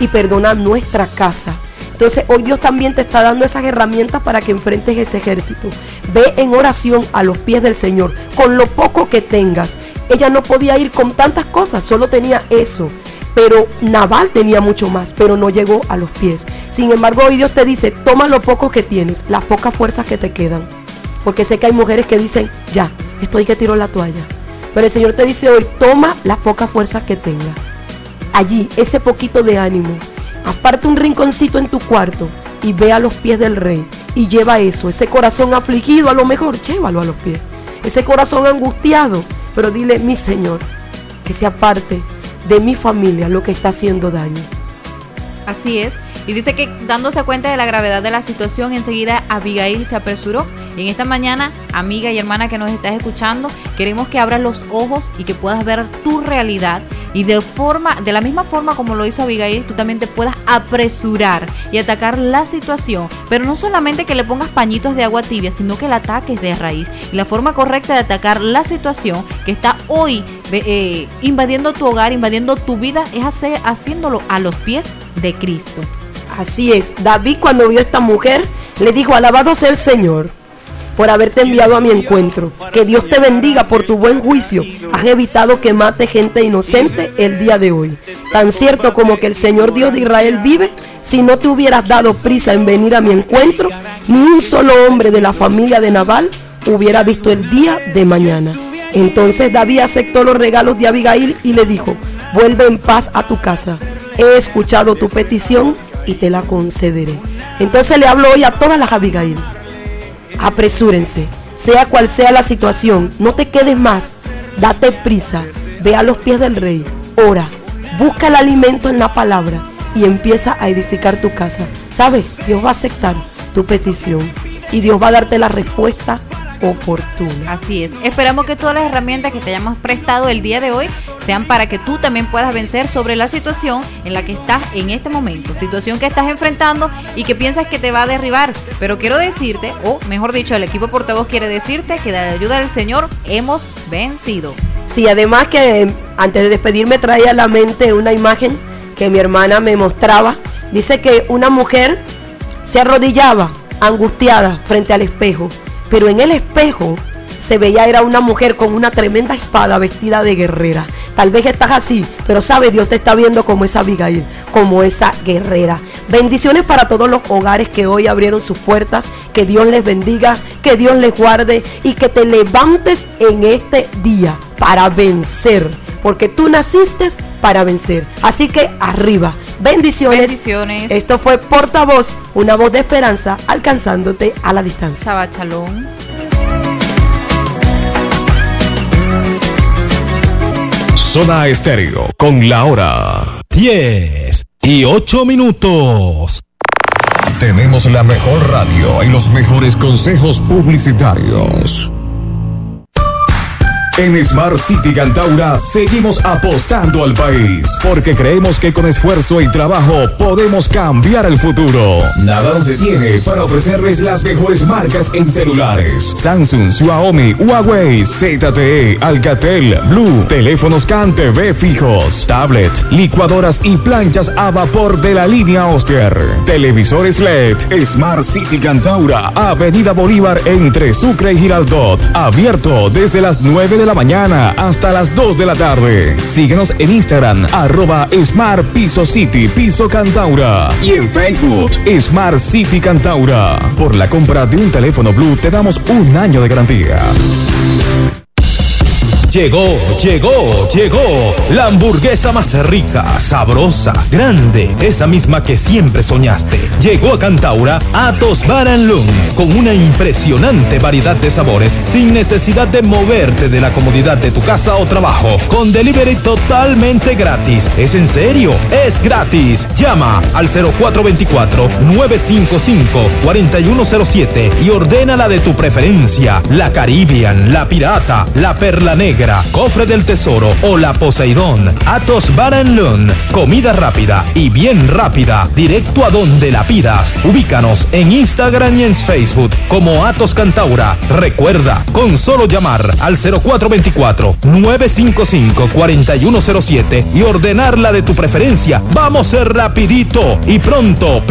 y perdona nuestra casa. Entonces hoy Dios también te está dando esas herramientas para que enfrentes ese ejército. Ve en oración a los pies del Señor, con lo poco que tengas. Ella no podía ir con tantas cosas, solo tenía eso. Pero Naval tenía mucho más, pero no llegó a los pies. Sin embargo, hoy Dios te dice, toma lo poco que tienes, las pocas fuerzas que te quedan. Porque sé que hay mujeres que dicen, ya, estoy que tiro la toalla. Pero el Señor te dice hoy, toma las pocas fuerzas que tengas. Allí, ese poquito de ánimo. Aparte un rinconcito en tu cuarto y ve a los pies del rey y lleva eso, ese corazón afligido a lo mejor, llévalo a los pies. Ese corazón angustiado, pero dile, mi Señor, que sea parte de mi familia lo que está haciendo daño. Así es. Y dice que dándose cuenta de la gravedad de la situación, enseguida Abigail se apresuró. Y en esta mañana, amiga y hermana que nos estás escuchando, queremos que abras los ojos y que puedas ver tu realidad. Y de forma, de la misma forma como lo hizo Abigail, tú también te puedas apresurar y atacar la situación. Pero no solamente que le pongas pañitos de agua tibia, sino que la ataques de raíz. Y la forma correcta de atacar la situación que está hoy eh, invadiendo tu hogar, invadiendo tu vida, es hacer, haciéndolo a los pies de Cristo. Así es, David cuando vio a esta mujer le dijo, alabado sea el Señor por haberte enviado a mi encuentro. Que Dios te bendiga por tu buen juicio. Has evitado que mate gente inocente el día de hoy. Tan cierto como que el Señor Dios de Israel vive, si no te hubieras dado prisa en venir a mi encuentro, ni un solo hombre de la familia de Nabal hubiera visto el día de mañana. Entonces David aceptó los regalos de Abigail y le dijo, vuelve en paz a tu casa. He escuchado tu petición y te la concederé. Entonces le hablo hoy a todas las Abigail. Apresúrense, sea cual sea la situación, no te quedes más, date prisa, ve a los pies del rey, ora, busca el alimento en la palabra y empieza a edificar tu casa. ¿Sabes? Dios va a aceptar tu petición y Dios va a darte la respuesta oportuna. Así es. Esperamos que todas las herramientas que te hayamos prestado el día de hoy sean para que tú también puedas vencer sobre la situación en la que estás en este momento, situación que estás enfrentando y que piensas que te va a derribar. Pero quiero decirte, o mejor dicho, el equipo portavoz quiere decirte que de la ayuda del Señor hemos vencido. Sí, además que antes de despedirme traía a la mente una imagen que mi hermana me mostraba. Dice que una mujer se arrodillaba angustiada frente al espejo pero en el espejo se veía era una mujer con una tremenda espada vestida de guerrera. Tal vez estás así, pero sabe, Dios te está viendo como esa Abigail, como esa guerrera. Bendiciones para todos los hogares que hoy abrieron sus puertas. Que Dios les bendiga, que Dios les guarde y que te levantes en este día para vencer. Porque tú naciste para vencer. Así que arriba. Bendiciones. Bendiciones. Esto fue Portavoz, una voz de esperanza alcanzándote a la distancia. Chava Chalón. Zona Estéreo con la hora 10 y 8 minutos. Tenemos la mejor radio y los mejores consejos publicitarios. En Smart City Cantaura seguimos apostando al país porque creemos que con esfuerzo y trabajo podemos cambiar el futuro. Nada nos detiene para ofrecerles las mejores marcas en celulares: Samsung, Xiaomi, Huawei, ZTE, Alcatel, Blue, teléfonos CAN TV fijos, tablet, licuadoras y planchas a vapor de la línea Oster. Televisores LED, Smart City Cantaura, Avenida Bolívar entre Sucre y Giraldot. Abierto desde las 9 de la mañana hasta las 2 de la tarde. Síguenos en Instagram, arroba Smart Piso City Piso Cantaura. Y en Facebook, Smart City Cantaura. Por la compra de un teléfono Blue te damos un año de garantía. Llegó, llegó, llegó. La hamburguesa más rica, sabrosa, grande, esa misma que siempre soñaste. Llegó a Cantaura Atos Bar and Lung, con una impresionante variedad de sabores sin necesidad de moverte de la comodidad de tu casa o trabajo. Con delivery totalmente gratis. ¿Es en serio? Es gratis. Llama al 0424-955-4107 y ordena la de tu preferencia. La Caribbean, la Pirata, la Perla Negra, Cofre del Tesoro o la Poseidón. Atos Bar and Lung. Comida rápida y bien rápida. Directo a donde la pidas. Ubícanos en Instagram y en Facebook como Atos Cantaura. Recuerda, con solo llamar al 0424-955-4107 y ordenar la de tu preferencia. Vamos ser rapidito y pronto.